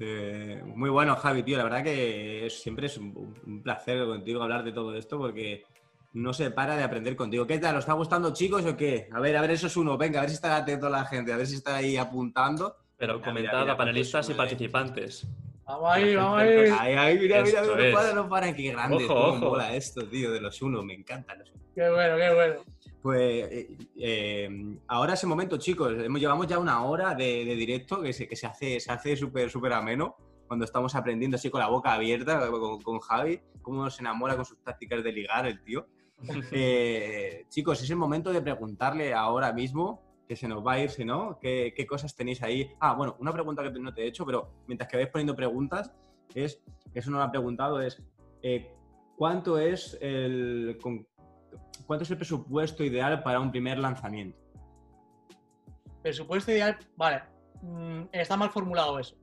muy bueno, Javi, tío. La verdad que siempre es un placer contigo hablar de todo esto porque no se para de aprender contigo. ¿Qué tal? ¿Os está gustando, chicos, o qué? A ver, a ver, eso es uno. Venga, a ver si está atento la gente, a ver si está ahí apuntando. Pero comentad a panelistas y participantes. Vamos ahí, vamos ahí. Ahí, ahí, mira, mira, Esto es. paran, no paran, qué grande. Ojo, cómo ojo. mola esto, tío, de los uno, me encantan los uno. Qué bueno, qué bueno. Pues eh, eh, ahora ese momento, chicos, hemos, llevamos ya una hora de, de directo que se, que se hace se hace súper súper ameno cuando estamos aprendiendo así con la boca abierta con, con Javi, cómo nos enamora con sus tácticas de ligar el tío. Eh, chicos, es el momento de preguntarle ahora mismo, que se nos va a ir, si no, ¿qué, qué cosas tenéis ahí? Ah, bueno, una pregunta que no te he hecho, pero mientras que vais poniendo preguntas, es, eso no lo ha preguntado, es eh, ¿cuánto es el con- cuánto es el presupuesto ideal para un primer lanzamiento? Presupuesto ideal. Vale. mm, está mal formulado eso.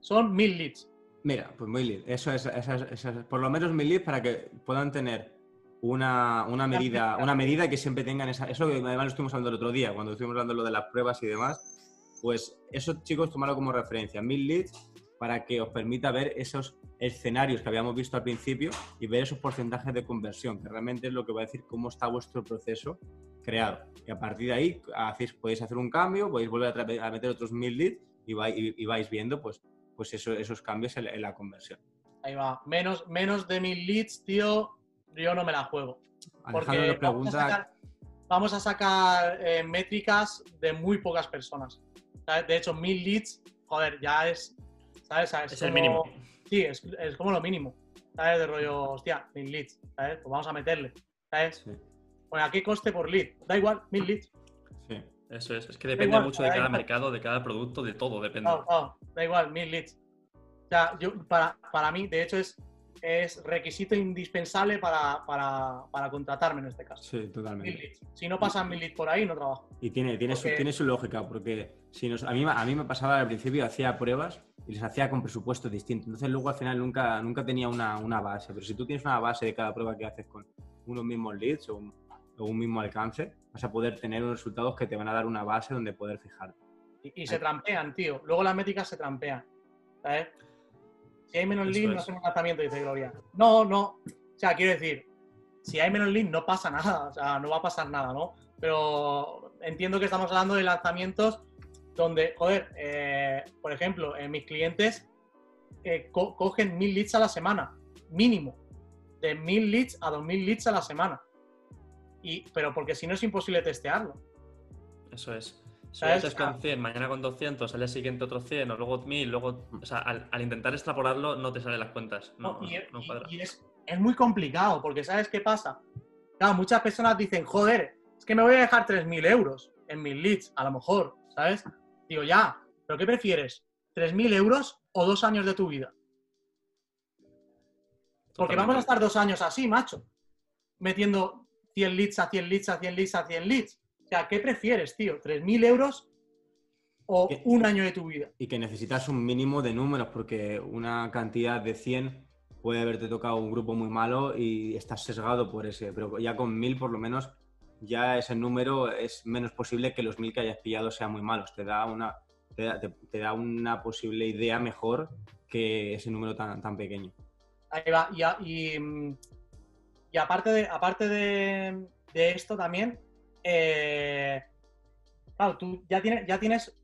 Son mil leads. Mira, pues muy lead. Eso es, eso es- eso es- por lo menos mil leads para que puedan tener una, una medida, una medida que siempre tengan esa. Eso que además lo estuvimos hablando el otro día, cuando estuvimos hablando lo de las pruebas y demás. Pues eso, chicos, tomarlo como referencia. Mil leads para que os permita ver esos escenarios que habíamos visto al principio y ver esos porcentajes de conversión, que realmente es lo que va a decir cómo está vuestro proceso creado. Y a partir de ahí hacéis, podéis hacer un cambio, podéis volver a, meter otros mil leads y, vai- y- y vais viendo pues, pues eso- esos cambios en, en la conversión. Ahí va. Menos, menos de mil leads, tío. Yo no me la juego. Alejandro Porque vamos a sacar, vamos a sacar, eh, métricas de muy pocas personas. ¿Sabes? De hecho, mil leads, joder, ya es. ¿Sabes? ¿Sabes? Es el como- mínimo. Sí, es, es como lo mínimo. ¿Sabes? De rollo, hostia, mil leads. ¿Sabes? Pues vamos a meterle. ¿Sabes? Sí, Bueno, ¿a qué coste por lead? Da igual, mil leads. sí. Eso es, es que depende igual, mucho de da cada igual. mercado, de cada producto, de todo, depende. Claro, claro, da igual, mil leads. O sea, yo, para, para mí, de hecho, es, es requisito indispensable para, para, para contratarme en este caso. Sí, totalmente. Si no pasan mil leads por ahí, no trabajo. Y tiene, tiene, su, tiene su lógica, porque si nos, a, mí, a mí me pasaba al principio, hacía pruebas y les hacía con presupuestos distintos. Entonces luego al final nunca, nunca tenía una, una base. Pero si tú tienes una base de cada prueba que haces con unos mismos leads o un, o un mismo alcance, vas a poder tener unos resultados que te van a dar una base donde poder fijar. Y, y se trampean, tío. Luego las métricas se trampean. ¿Sabes? Si hay menos leads, no es. hacemos lanzamiento, dice Gloria. No, no. O sea, quiero decir, si hay menos leads, no pasa nada. O sea, no va a pasar nada, ¿no? Pero entiendo que estamos hablando de lanzamientos donde, joder, eh, por ejemplo, eh, mis clientes eh, co- cogen mil leads a la semana, mínimo. De mil leads a dos mil leads a la semana. Y, pero porque si no es imposible testearlo. Eso es. Si ¿Sabes? Ah. con 100, mañana con 200, al día siguiente otro 100, o luego 1000, luego. O sea, al, al intentar extrapolarlo no te salen las cuentas. No, No, y, no cuadra. y es, es muy complicado, porque ¿sabes qué pasa? Claro, muchas personas dicen, joder, es que me voy a dejar 3.000 euros en mis leads, a lo mejor, ¿sabes? Digo, ya, ¿pero qué prefieres? ¿3.000 euros o dos años de tu vida? Porque vamos a estar dos años así, macho, metiendo 100 leads a 100 leads a 100 leads a 100 leads. O sea, ¿qué prefieres, tío? ¿3.000 euros o un año de tu vida? Y que necesitas un mínimo de números, porque una cantidad de 100 puede haberte tocado un grupo muy malo y estás sesgado por ese. Pero ya con 1000 por lo menos, ya ese número es menos posible que los 1000 que hayas pillado sean muy malos. Te da una, te da, te- te da una posible idea mejor que ese número tan, tan pequeño. Ahí va. Y, a- y, y aparte, de, aparte de, de esto también, eh, claro, tú ya tienes, ya tienes,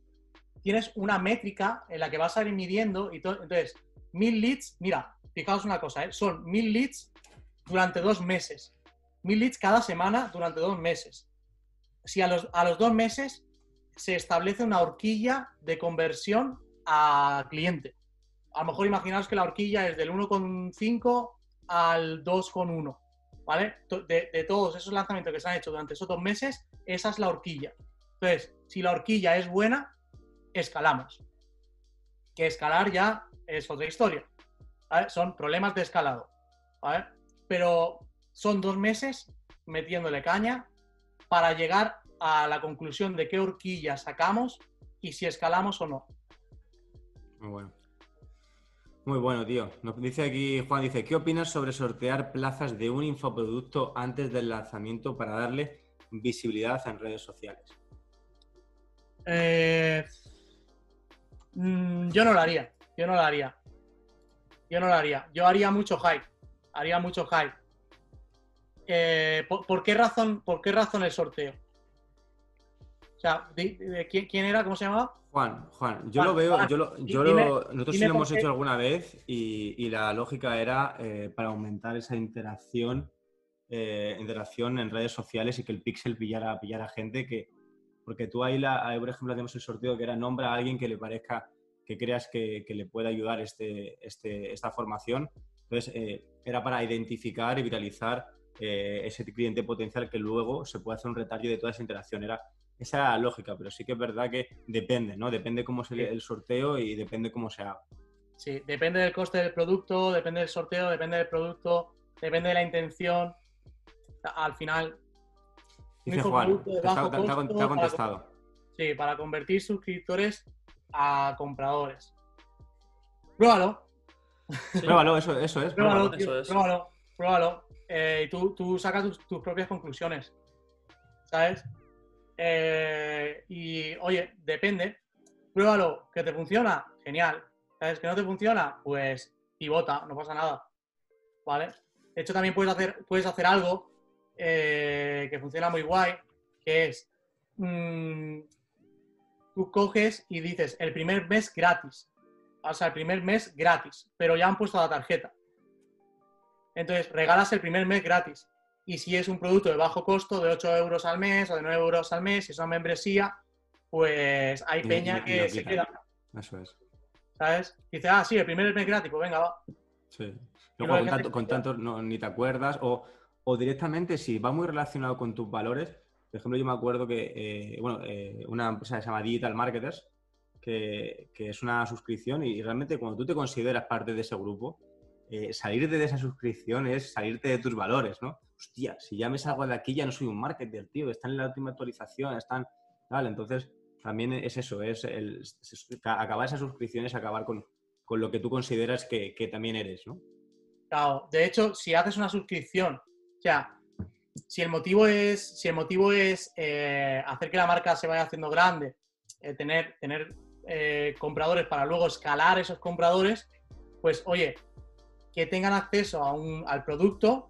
tienes una métrica en la que vas a ir midiendo y todo. Entonces, mil leads, mira, fijaos una cosa, ¿eh? son mil leads durante dos meses. Mil leads cada semana durante dos meses. Si a los, a los dos meses se establece una horquilla de conversión a cliente a lo mejor imaginaos que la horquilla es del 1,5 al 2,1, ¿vale? De, todos esos lanzamientos que se han hecho durante esos dos meses, esa es la horquilla. Entonces, si la horquilla es buena, escalamos. Que escalar ya es otra historia. Son problemas de escalado. Pero son dos meses metiéndole caña para llegar a la conclusión de qué horquilla sacamos y si escalamos o no. Muy bueno. Muy bueno, tío. Nos dice aquí, Juan dice, ¿qué opinas sobre sortear plazas de un infoproducto antes del lanzamiento para darle visibilidad en redes sociales? Eh, mm, yo no lo haría. Yo no lo haría. Yo no lo haría. Yo haría mucho hype. Haría mucho hype. Eh, ¿por, por qué razón, ¿Por qué razón el sorteo? Sea, di- di- ¿quién, quién era? ¿Cómo se llamaba? Juan, Juan, yo Juan, lo veo, Juan, yo lo, yo dime- lo- nosotros sí lo hemos qué- hecho alguna vez y, y la lógica era eh, para aumentar esa interacción, eh, interacción en redes sociales y que el pixel pillara, pillara gente que, porque tú ahí, la, ahí, por ejemplo, hacemos el sorteo que era nombra a alguien que le parezca, que creas que, que le pueda ayudar este, este, esta formación. Entonces, eh, era para identificar y viralizar eh, ese cliente potencial que luego se puede hacer un retarget de toda esa interacción. Era, esa era la lógica, pero sí que es verdad que depende, ¿no? Depende cómo se Sí. el sorteo y depende cómo se haga. Sí, depende del coste del producto, depende del sorteo, depende del producto, depende de la intención. Al final, Dice Juan, te, está- bajo te- te ha- costo te ha para- contestado. sí, para convertir suscriptores a compradores. Pruébalo, Pruébalo, eso, eso es. pruébalo, pruébalo. tío, Eso es. pruébalo, pruébalo. Eh, y tú, tú sacas tus, tus propias conclusiones. ¿Sabes? Eh, y oye, depende. Pruébalo, que te funciona, genial. ¿Sabes? Que no te funciona, pues pivota, no pasa nada. ¿Vale? De hecho, también puedes hacer, puedes hacer algo eh, que funciona muy guay, que es mm, tú coges y dices el primer mes gratis. O sea, el primer mes gratis, pero ya han puesto la tarjeta. Entonces, regalas el primer mes gratis. Y si es un producto de bajo costo, de 8 euros al mes o de 9 euros al mes, si es una membresía, pues hay Y- peña y- y que se queda, Eso es. ¿sabes? Dice, ah, sí, el primer mes gratis, pues venga, va. Sí. con, tanto, con no, ni te acuerdas, o, o directamente, si va muy relacionado con tus valores, por ejemplo, yo me acuerdo que, eh, bueno, eh, una empresa que se llama Digital Marketers, que, que es una suscripción y realmente cuando tú te consideras parte de ese grupo, eh, salirte de esa suscripción es salirte de tus valores, ¿no? Hostia, si ya me salgo de aquí ya no soy un marketer, tío, están en la última actualización, están tal, entonces también es eso, es el, es- acabar esas suscripciones, acabar con, con lo que tú consideras que, que también eres, ¿no? Claro, de hecho, si haces una suscripción, o sea, si el motivo es, si el motivo es eh, hacer que la marca se vaya haciendo grande, eh, tener, tener eh, compradores para luego escalar esos compradores, pues oye, que tengan acceso a un- al producto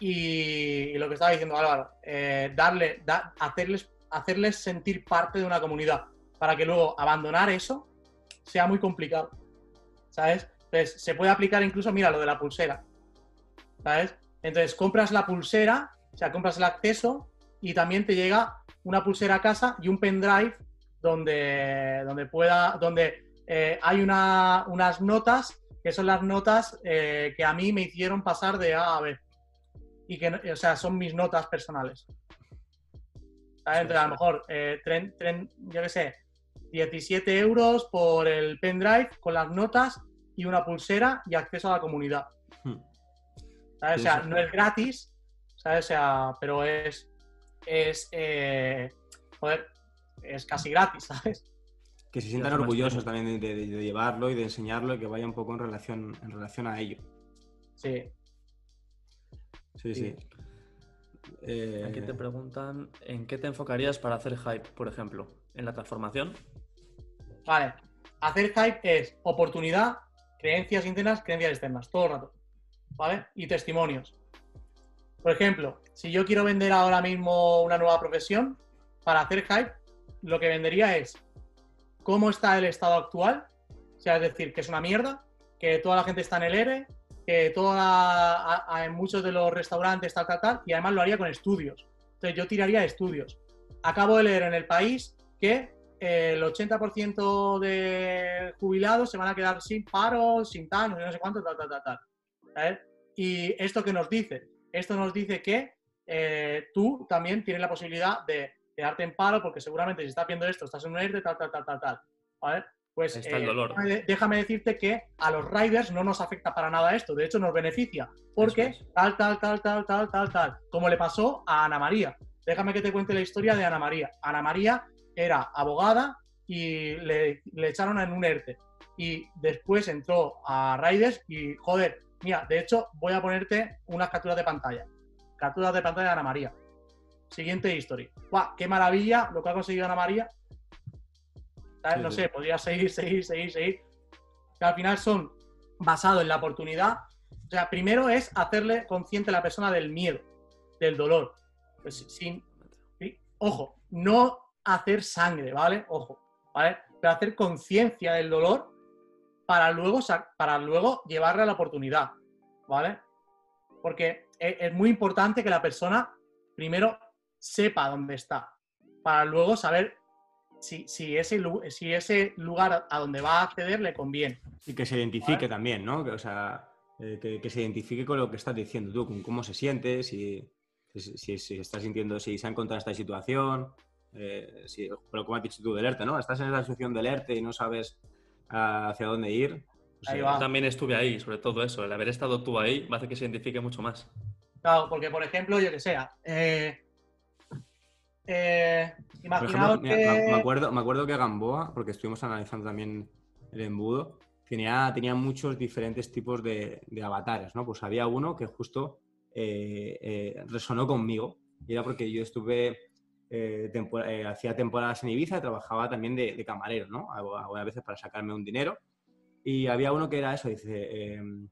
y, lo que estaba diciendo Álvaro, eh, darle, da- hacerles, hacerles sentir parte de una comunidad para que luego abandonar eso sea muy complicado. ¿Sabes? Entonces, se puede aplicar incluso, mira, lo de la pulsera. ¿Sabes? Entonces, compras la pulsera, o sea, compras el acceso y también te llega una pulsera a casa y un pendrive donde, donde pueda, donde eh, hay una- unas notas que son las notas eh, que a mí me hicieron pasar de A a B. Y que, o sea, son mis notas personales. ¿Sabes? Entonces, a lo mejor, eh, tren- tren- yo qué sé, 17 euros por el pendrive con las notas y una pulsera y acceso a la comunidad. Hmm. ¿Sabes? O sea, no es gratis, ¿sabes? O sea, pero es, es, eh, joder, es casi gratis, ¿sabes? Que se sientan orgullosos también de, de- de llevarlo y de enseñarlo y que vaya un poco en relación, en relación a ello. Sí. Sí, sí. Sí. Eh, Aquí te preguntan, ¿en qué te enfocarías para hacer hype, por ejemplo? ¿En la transformación? Vale. Hacer hype es oportunidad, creencias internas, creencias externas, todo el rato. ¿Vale? Y testimonios. Por ejemplo, si yo quiero vender ahora mismo una nueva profesión, para hacer hype, lo que vendería es cómo está el estado actual, o sea, es decir, que es una mierda, que toda la gente está en el ERE, que toda, en muchos de los restaurantes, tal, tal, tal, y además lo haría con estudios. Entonces yo tiraría de estudios. Acabo de leer en el país que eh, el 80% de jubilados se van a quedar sin paro, sin tal, no sé, cuánto, tal, tal, tal, tal. Y esto que nos dice, esto nos dice que eh, tú también tienes la posibilidad de quedarte en paro porque seguramente si estás viendo esto, estás en un ERTE, tal, tal, tal, tal, tal. ¿Vale? Pues está el dolor. déjame, déjame decirte que a los riders no nos afecta para nada esto, de hecho nos beneficia, porque es. tal, tal, tal, tal, tal, tal, tal, como le pasó a Ana María. Déjame que te cuente la historia de Ana María. Ana María era abogada y le, le echaron en un ERTE. Y después entró a Riders y, joder, mira, de hecho voy a ponerte unas capturas de pantalla. Capturas de pantalla de Ana María. Siguiente historia. ¡Guau! ¡Qué maravilla lo que ha conseguido Ana María! No sí. sé, podría seguir, seguir, seguir, seguir. Que al final son basados en la oportunidad. O sea, primero es hacerle consciente a la persona del miedo, del dolor. Pues sin, sí, ojo, no hacer sangre, ¿vale? Ojo, ¿vale? Pero hacer conciencia del dolor para luego, para luego llevarle a la oportunidad, ¿vale? Porque e, es muy importante que la persona primero sepa dónde está, para luego saber si, si, ese, si ese lugar a donde va a acceder le conviene. Y que se identifique también, ¿no? Que, o sea, eh, que, se identifique con lo que estás diciendo tú, con cómo se siente, si, si, si, está sintiendo, si se ha encontrado esta situación, eh, pero como has dicho tú, del ERTE, ¿no? Estás en esa situación del ERTE y no sabes ah, hacia dónde ir. Yo también estuve ahí, sobre todo eso. El haber estado tú ahí va a hacer que se identifique mucho más. Claro, porque por ejemplo, yo que sea, eh, eh, imaginaos que... me, acuerdo, me acuerdo que Gamboa, porque estuvimos analizando también el embudo, tenía, tenía muchos diferentes tipos de, avatares, ¿no? Pues había uno que justo eh, resonó conmigo y era porque yo estuve hacía temporadas en Ibiza y trabajaba también de, de camarero, ¿no? Algunas veces para sacarme un dinero y había uno que era eso, dice, em,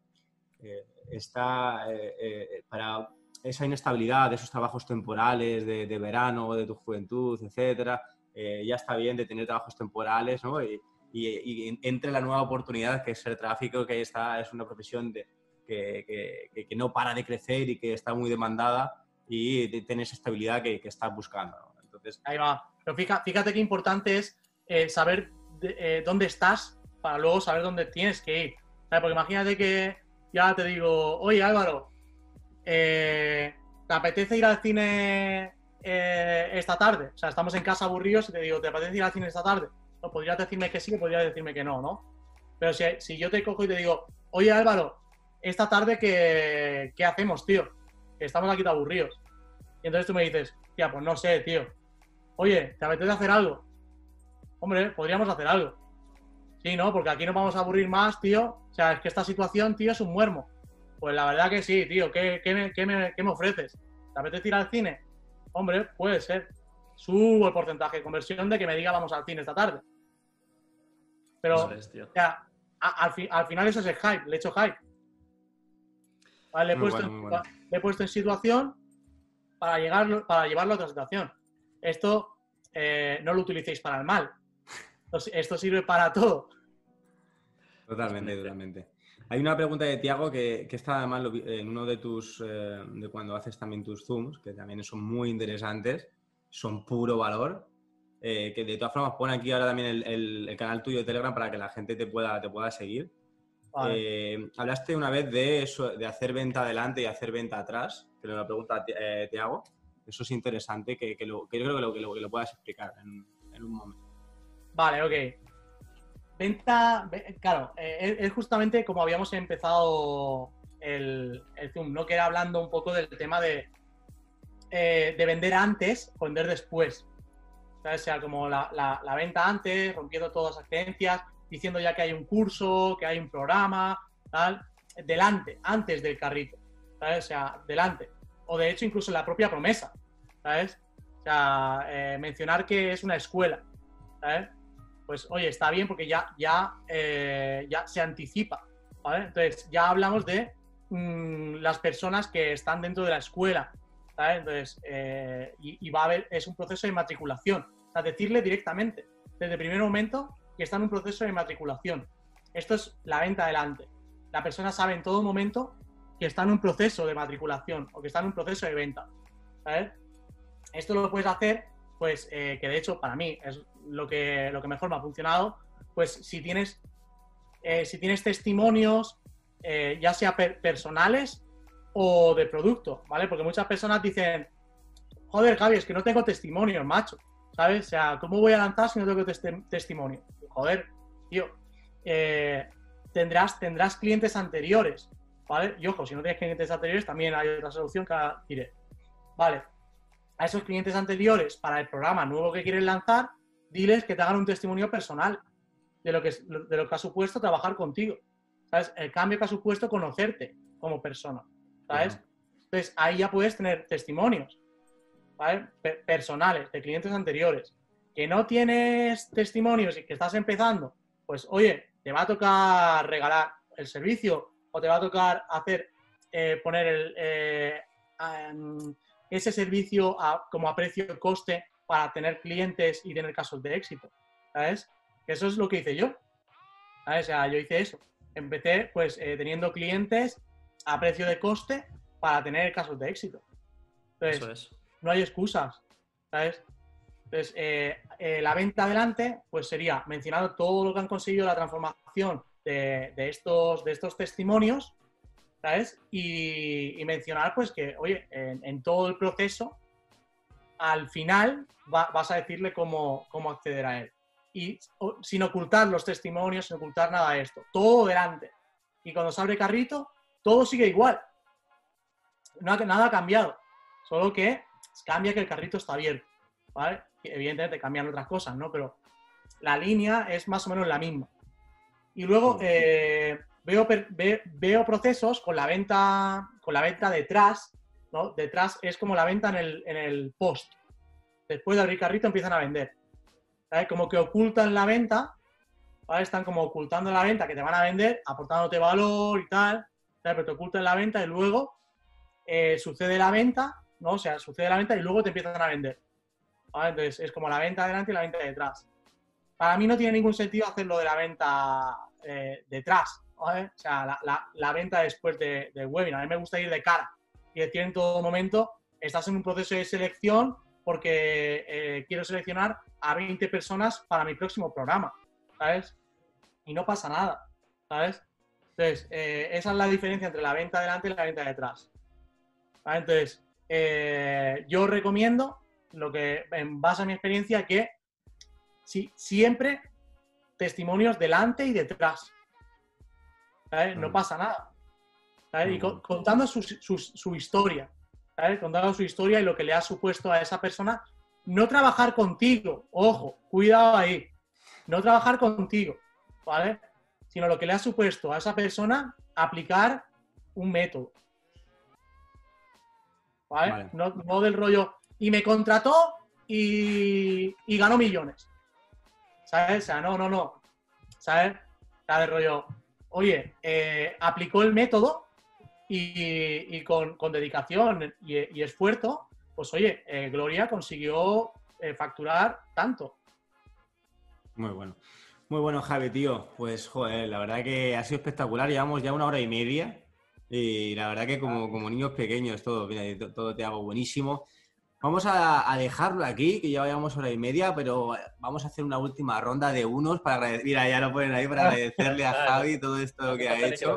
eh, está eh, eh, para esa inestabilidad de esos trabajos temporales de, de verano, de tu juventud, etcétera, ya está bien de tener trabajos temporales, ¿no? Y, y, entre la nueva oportunidad que es el tráfico, que está, es una profesión de, que, que, no para de crecer y que está muy demandada y de tener esa estabilidad que, que estás buscando. Entonces... Ahí va. Pero fíjate, fíjate qué importante es saber dónde estás para luego saber dónde tienes que ir. Porque imagínate que ya te digo, oye Álvaro, eh, ¿te apetece ir al cine eh, esta tarde? O sea, estamos en casa aburridos y te digo, ¿te apetece ir al cine esta tarde? No, podrías decirme que sí o podrías decirme que no, ¿no? Pero si, si yo te cojo y te digo, oye Álvaro, esta tarde, ¿qué, qué hacemos, tío? Estamos aquí aburridos. Y entonces tú me dices, tía, pues no sé, tío. Oye, ¿te apetece hacer algo? Hombre, podríamos hacer algo. Sí, ¿no? Porque aquí nos vamos a aburrir más, tío. O sea, es que esta situación, tío, es un muermo. Pues la verdad que sí, tío. ¿Qué, me, ofreces? ¿Te apetece ir al cine? Hombre, puede ser. Subo el porcentaje de conversión de que me diga vamos al cine esta tarde. Pero, ya, al, final eso es el hype, le he hecho hype. le, he puesto, en situación para, llegar, para llevarlo a otra situación. Esto eh, no lo utilicéis para el mal esto sirve para todo. Totalmente, totalmente. Hay una pregunta de Tiago que, está además en uno de tus, eh, de cuando haces también tus zooms, que también son muy interesantes, son puro valor. Eh, que de todas formas pone aquí ahora también el, canal tuyo de Telegram para que la gente te pueda, te pueda seguir. Eh, hablaste una vez de eso, de hacer venta adelante y hacer venta atrás, que lo pregunta Tiago. Eso es interesante, que, yo creo que lo, que lo, puedas explicar en un momento. Vale, ok. Venta, claro, eh, es justamente como habíamos empezado el, Zoom, ¿no? Que era hablando un poco del tema de, eh, de vender antes vender después. O sea, como la, venta antes, rompiendo todas las creencias, diciendo ya que hay un curso, que hay un programa, tal, delante, antes del carrito, ¿sabes? O sea, delante. O de hecho, incluso la propia promesa, ¿sabes? O sea, eh, mencionar que es una escuela, ¿sabes? Pues oye, está bien porque ya, ya, eh, ya se anticipa, ¿vale? Entonces ya hablamos de mm, las personas que están dentro de la escuela. Entonces, eh, y, va a haber, es un proceso de matriculación, o sea, decirle directamente, desde el primer momento, que está en un proceso de matriculación. Esto es la venta adelante. La persona sabe en todo momento que está en un proceso de matriculación o que está en un proceso de venta. Esto lo puedes hacer, pues, eh, que de hecho para mí es lo que, lo que mejor me ha funcionado, pues si tienes, eh, si tienes testimonios, eh, ya sea personales o de producto, ¿vale? Porque muchas personas dicen, joder, Javi, es que no tengo testimonios, macho, ¿sabes? O sea, ¿cómo voy a lanzar si no tengo testimonio? Joder, tío, eh, tendrás, tendrás clientes anteriores, ¿vale? Y ojo, si no tienes clientes anteriores, también hay otra solución que diré. Vale, a esos clientes anteriores para el programa nuevo que quieres lanzar, diles que te hagan un testimonio personal de lo que, de lo que ha supuesto trabajar contigo. ¿Sabes? El cambio que ha supuesto conocerte como persona. ¿Sabes? Entonces ahí ya puedes tener testimonios ¿vale? personales de clientes anteriores. Que no tienes testimonios y que estás empezando, pues oye, te va a tocar regalar el servicio o te va a tocar hacer eh, poner el, eh, ese servicio como a precio coste para tener clientes y tener casos de éxito, ¿sabes? Eso es lo que hice yo, ¿sabes? O sea, yo hice eso. Empecé pues eh, teniendo clientes a precio de coste para tener casos de éxito. Entonces, Eso es. no hay excusas, ¿sabes? Entonces, eh, eh, la venta adelante, pues sería mencionar todo lo que han conseguido la transformación de, de estos, de estos testimonios, ¿sabes? Y, y mencionar, pues, que, oye, en, en todo el proceso, al final va- vas a decirle cómo, cómo acceder a él. Y o- sin ocultar los testimonios, sin ocultar nada de esto. Todo delante. Y cuando se abre carrito, todo sigue igual. No ha- nada ha cambiado. Solo que cambia que el carrito está abierto. ¿Vale? Y Evidentemente cambian otras cosas, ¿no? Pero la línea es más o menos la misma. Y luego eh, veo, ve- veo procesos con la venta, con la venta detrás, Detrás es como la venta en el, en el post. Después de abrir carrito empiezan a vender. Como que ocultan la venta. Están como ocultando la venta que te van a vender, aportándote valor y tal, pero te ocultan la venta y luego eh, sucede la venta, ¿no? O sea, sucede la venta y luego te empiezan a vender. Entonces es como la venta adelante y la venta detrás. Para mí no tiene ningún sentido hacerlo de la venta eh, detrás. O sea, la, la- la venta después de- del webinar. A mí me gusta ir de cara y decir en todo momento, estás en un proceso de selección porque eh, quiero seleccionar a 20 personas para mi próximo programa, ¿sabes? Y no pasa nada, ¿sabes? Entonces, eh, esa es la diferencia entre la venta adelante y la venta detrás. ¿Vale? Entonces, eh, yo recomiendo, lo que en base a mi experiencia, que si, siempre testimonios delante y detrás. ¿Sabes? No Mm. pasa nada. ¿Sabes? Y co- contando su, su- su historia. ¿sabes? Contando su historia y lo que le ha supuesto a esa persona. No trabajar contigo, ojo, cuidado ahí. No trabajar contigo, ¿vale? Sino lo que le ha supuesto a esa persona aplicar un método. ¿Vale? Vale. No, no del rollo. Y me contrató y, y ganó millones. ¿Sabes? O sea, no, no, no. ¿Sabes? Sea, del rollo. Oye, eh, aplicó el método y, y con, con dedicación y, y esfuerzo, pues oye, eh, Gloria consiguió eh, facturar tanto. Muy bueno. Muy bueno, Javi, tío. Pues, joder, la verdad que ha sido espectacular. Llevamos ya una hora y media. Y la verdad que como, como niños pequeños, todo, mira, todo te hago buenísimo. Vamos a, a dejarlo aquí, que ya llevamos hora y media, pero vamos a hacer una última ronda de unos para agradecer. Mira, ya lo ponen ahí para agradecerle a Javi todo esto que ha hecho.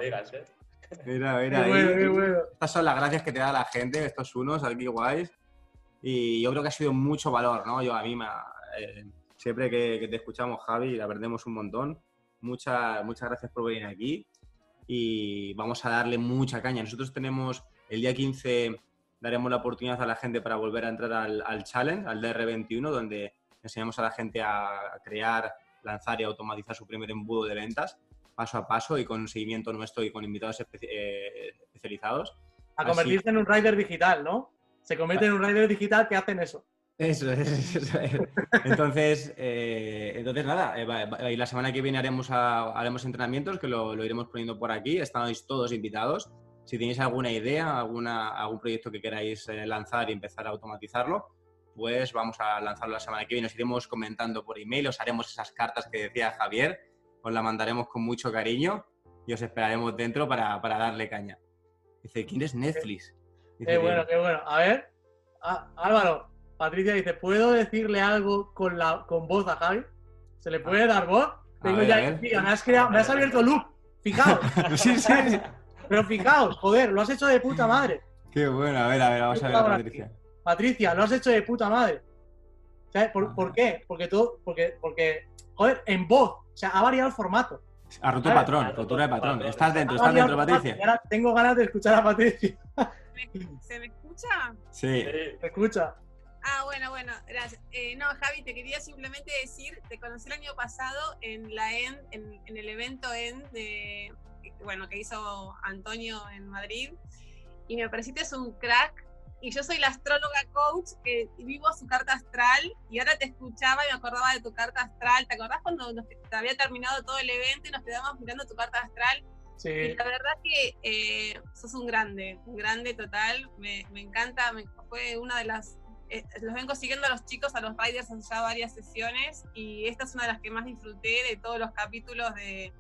Mira, Qué mira, bueno, qué bueno. Estas son las gracias que te da la gente, estos unos aquí guays. Y yo creo que ha sido mucho valor, ¿no? Yo a mí me eh, siempre que, que te escuchamos, Javi, la perdemos un montón. Muchas, muchas gracias por venir aquí. Y vamos a darle mucha caña. Nosotros tenemos el día 15, daremos la oportunidad a la gente para volver a entrar al, al challenge, al DR21, donde enseñamos a la gente a crear, lanzar y automatizar su primer embudo de ventas paso a paso y con seguimiento nuestro y con invitados espe- eh, especializados. A Así- convertirse en un rider digital, ¿no? Se convierte en un rider digital que hacen eso. Eso es, eso es. Entonces, eh, entonces nada, eh, y la semana que viene haremos, a- haremos entrenamientos que lo, lo iremos poniendo por aquí. Estáis todos invitados. Si tenéis alguna idea, alguna, algún proyecto que queráis eh, lanzar y empezar a automatizarlo, pues vamos a lanzarlo la semana que viene. Os iremos comentando por email, os haremos esas cartas que decía Javier, os la mandaremos con mucho cariño y os esperaremos dentro para, para darle caña. Dice, ¿quién es Netflix? Dice Qué bueno, qué bueno. A ver, Álvaro, Patricia dice, ¿puedo decirle algo con, la, con voz a Javi? ¿Se le puede dar voz? Tengo ver, ya, a ver. Mira, me has, creado- me has abierto loop. Fijaos, sí, sí, sí. pero fijaos, joder, lo has hecho de puta madre. Qué bueno, a ver, a ver, vamos a ver a Patricia. Patricia, lo has hecho de puta madre. ¿Sabes? ¿Por, por qué? Porque todo, porque, porque, joder, en voz, o sea, ha variado el formato. Ha roto el patrón, ha roto rotura de patrón. patrón. Estás dentro, Ha estás dentro, Patricia. ahora tengo ganas de escuchar a Patricia. ¿Me- ¿Se me escucha? Sí. Sí. ¿Me escucha? Ah, bueno, bueno, gracias. Eh, no, Javi, te quería simplemente decir, te conocí el año pasado en la END, en, en el evento END de, bueno, que hizo Antonio en Madrid, y me pareciste un crack. Y yo soy la astróloga coach que vivo su carta astral y ahora te escuchaba y me acordaba de tu carta astral. ¿Te acordás cuando nos, te había terminado todo el evento y nos quedamos mirando tu carta astral? Y Sí. la verdad que eh, sos un grande, un grande total. Me, me encanta, me- fue una de las eh, los vengo siguiendo a los chicos, a los riders en ya varias sesiones y esta es una de las que más disfruté de todos los capítulos de,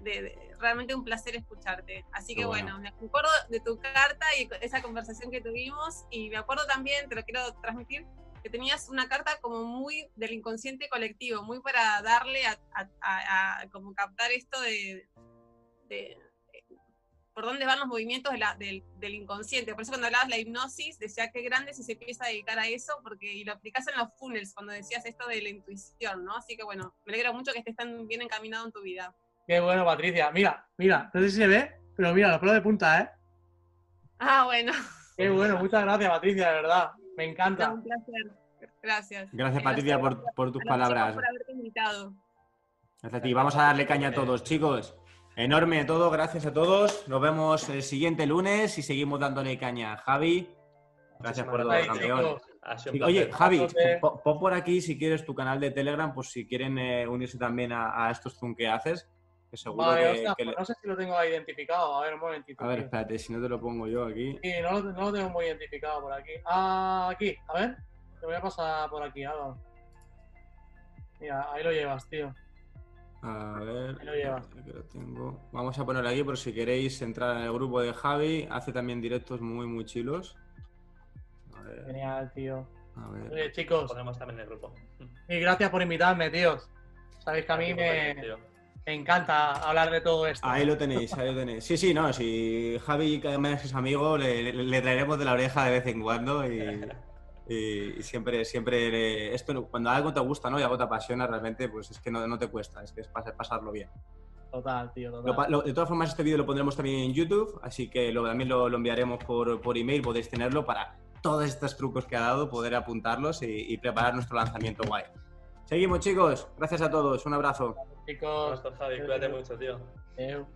de- de- realmente un placer escucharte. Así que bueno. bueno, me acuerdo de tu carta y esa conversación que tuvimos y me acuerdo también, te lo quiero transmitir, que tenías una carta como muy del inconsciente colectivo, muy para darle a, a- a- a como captar esto de, de- por dónde van los movimientos de la- del, del inconsciente. Por eso cuando hablabas de la hipnosis, decía qué grande si se empieza a dedicar a eso, porque y lo aplicás en los funnels cuando decías esto de la intuición, ¿no? Así que bueno, me alegro mucho que estés tan bien encaminado en tu vida. Qué bueno, Patricia. Mira, mira, no sé si se ve, pero mira, los pelos de punta, ¿eh? Ah, bueno, Qué bueno, muchas gracias, Patricia, de verdad. Me no, encanta. un placer. Gracias. Gracias, Patricia, por, por tus palabras. chicos por haberte invitado. Gracias a ti. Vamos a darle caña a todos, chicos. Enorme todo, gracias a todos. Nos vemos el siguiente lunes y seguimos dándole caña. Javi, gracias por todo, campeón. Oye. Javi, pon por aquí si quieres tu canal de Telegram, pues si quieren eh, unirse también a, a estos Zoom que haces, que seguro Vale, que, pues le- no sé si lo tengo ahí identificado. A ver, un momentito. A ver, espérate, si no te lo pongo yo aquí. Sí, no, lo- no lo tengo muy identificado por aquí. Ah, aquí, a ver. Te voy a pasar por aquí, Álvaro. Mira, ahí lo llevas, tío. A ver, Ahí lo llevas. aquí lo tengo. Vamos a ponerlo aquí por si queréis entrar en el grupo de Javi. Hace también directos muy, muy chilos. A ver, Genial, tío. a ver. Oye, Lo chicos, pondremos también en el grupo. y gracias por invitarme, tíos. Sabéis que a mí me, tío. Me encanta hablar de todo esto. Ahí lo tenéis, ahí lo tenéis. Sí, sí, no, si Javi además es amigo, le, traeremos de la oreja de vez en cuando y, siempre, siempre le- esto cuando algo te gusta, ¿no? Y algo te apasiona realmente, pues es que no, no te cuesta, es que es pas- pasarlo bien. Total, tío, total. lo- de todas formas, este vídeo lo pondremos también en YouTube, así que lo, también lo, lo enviaremos por, por email, podéis tenerlo para todos estos trucos que ha dado, poder apuntarlos y, y preparar nuestro lanzamiento guay. Seguimos, chicos. Gracias a todos. Un abrazo. Chicos, Javi, cuídate mucho, tío. adeu.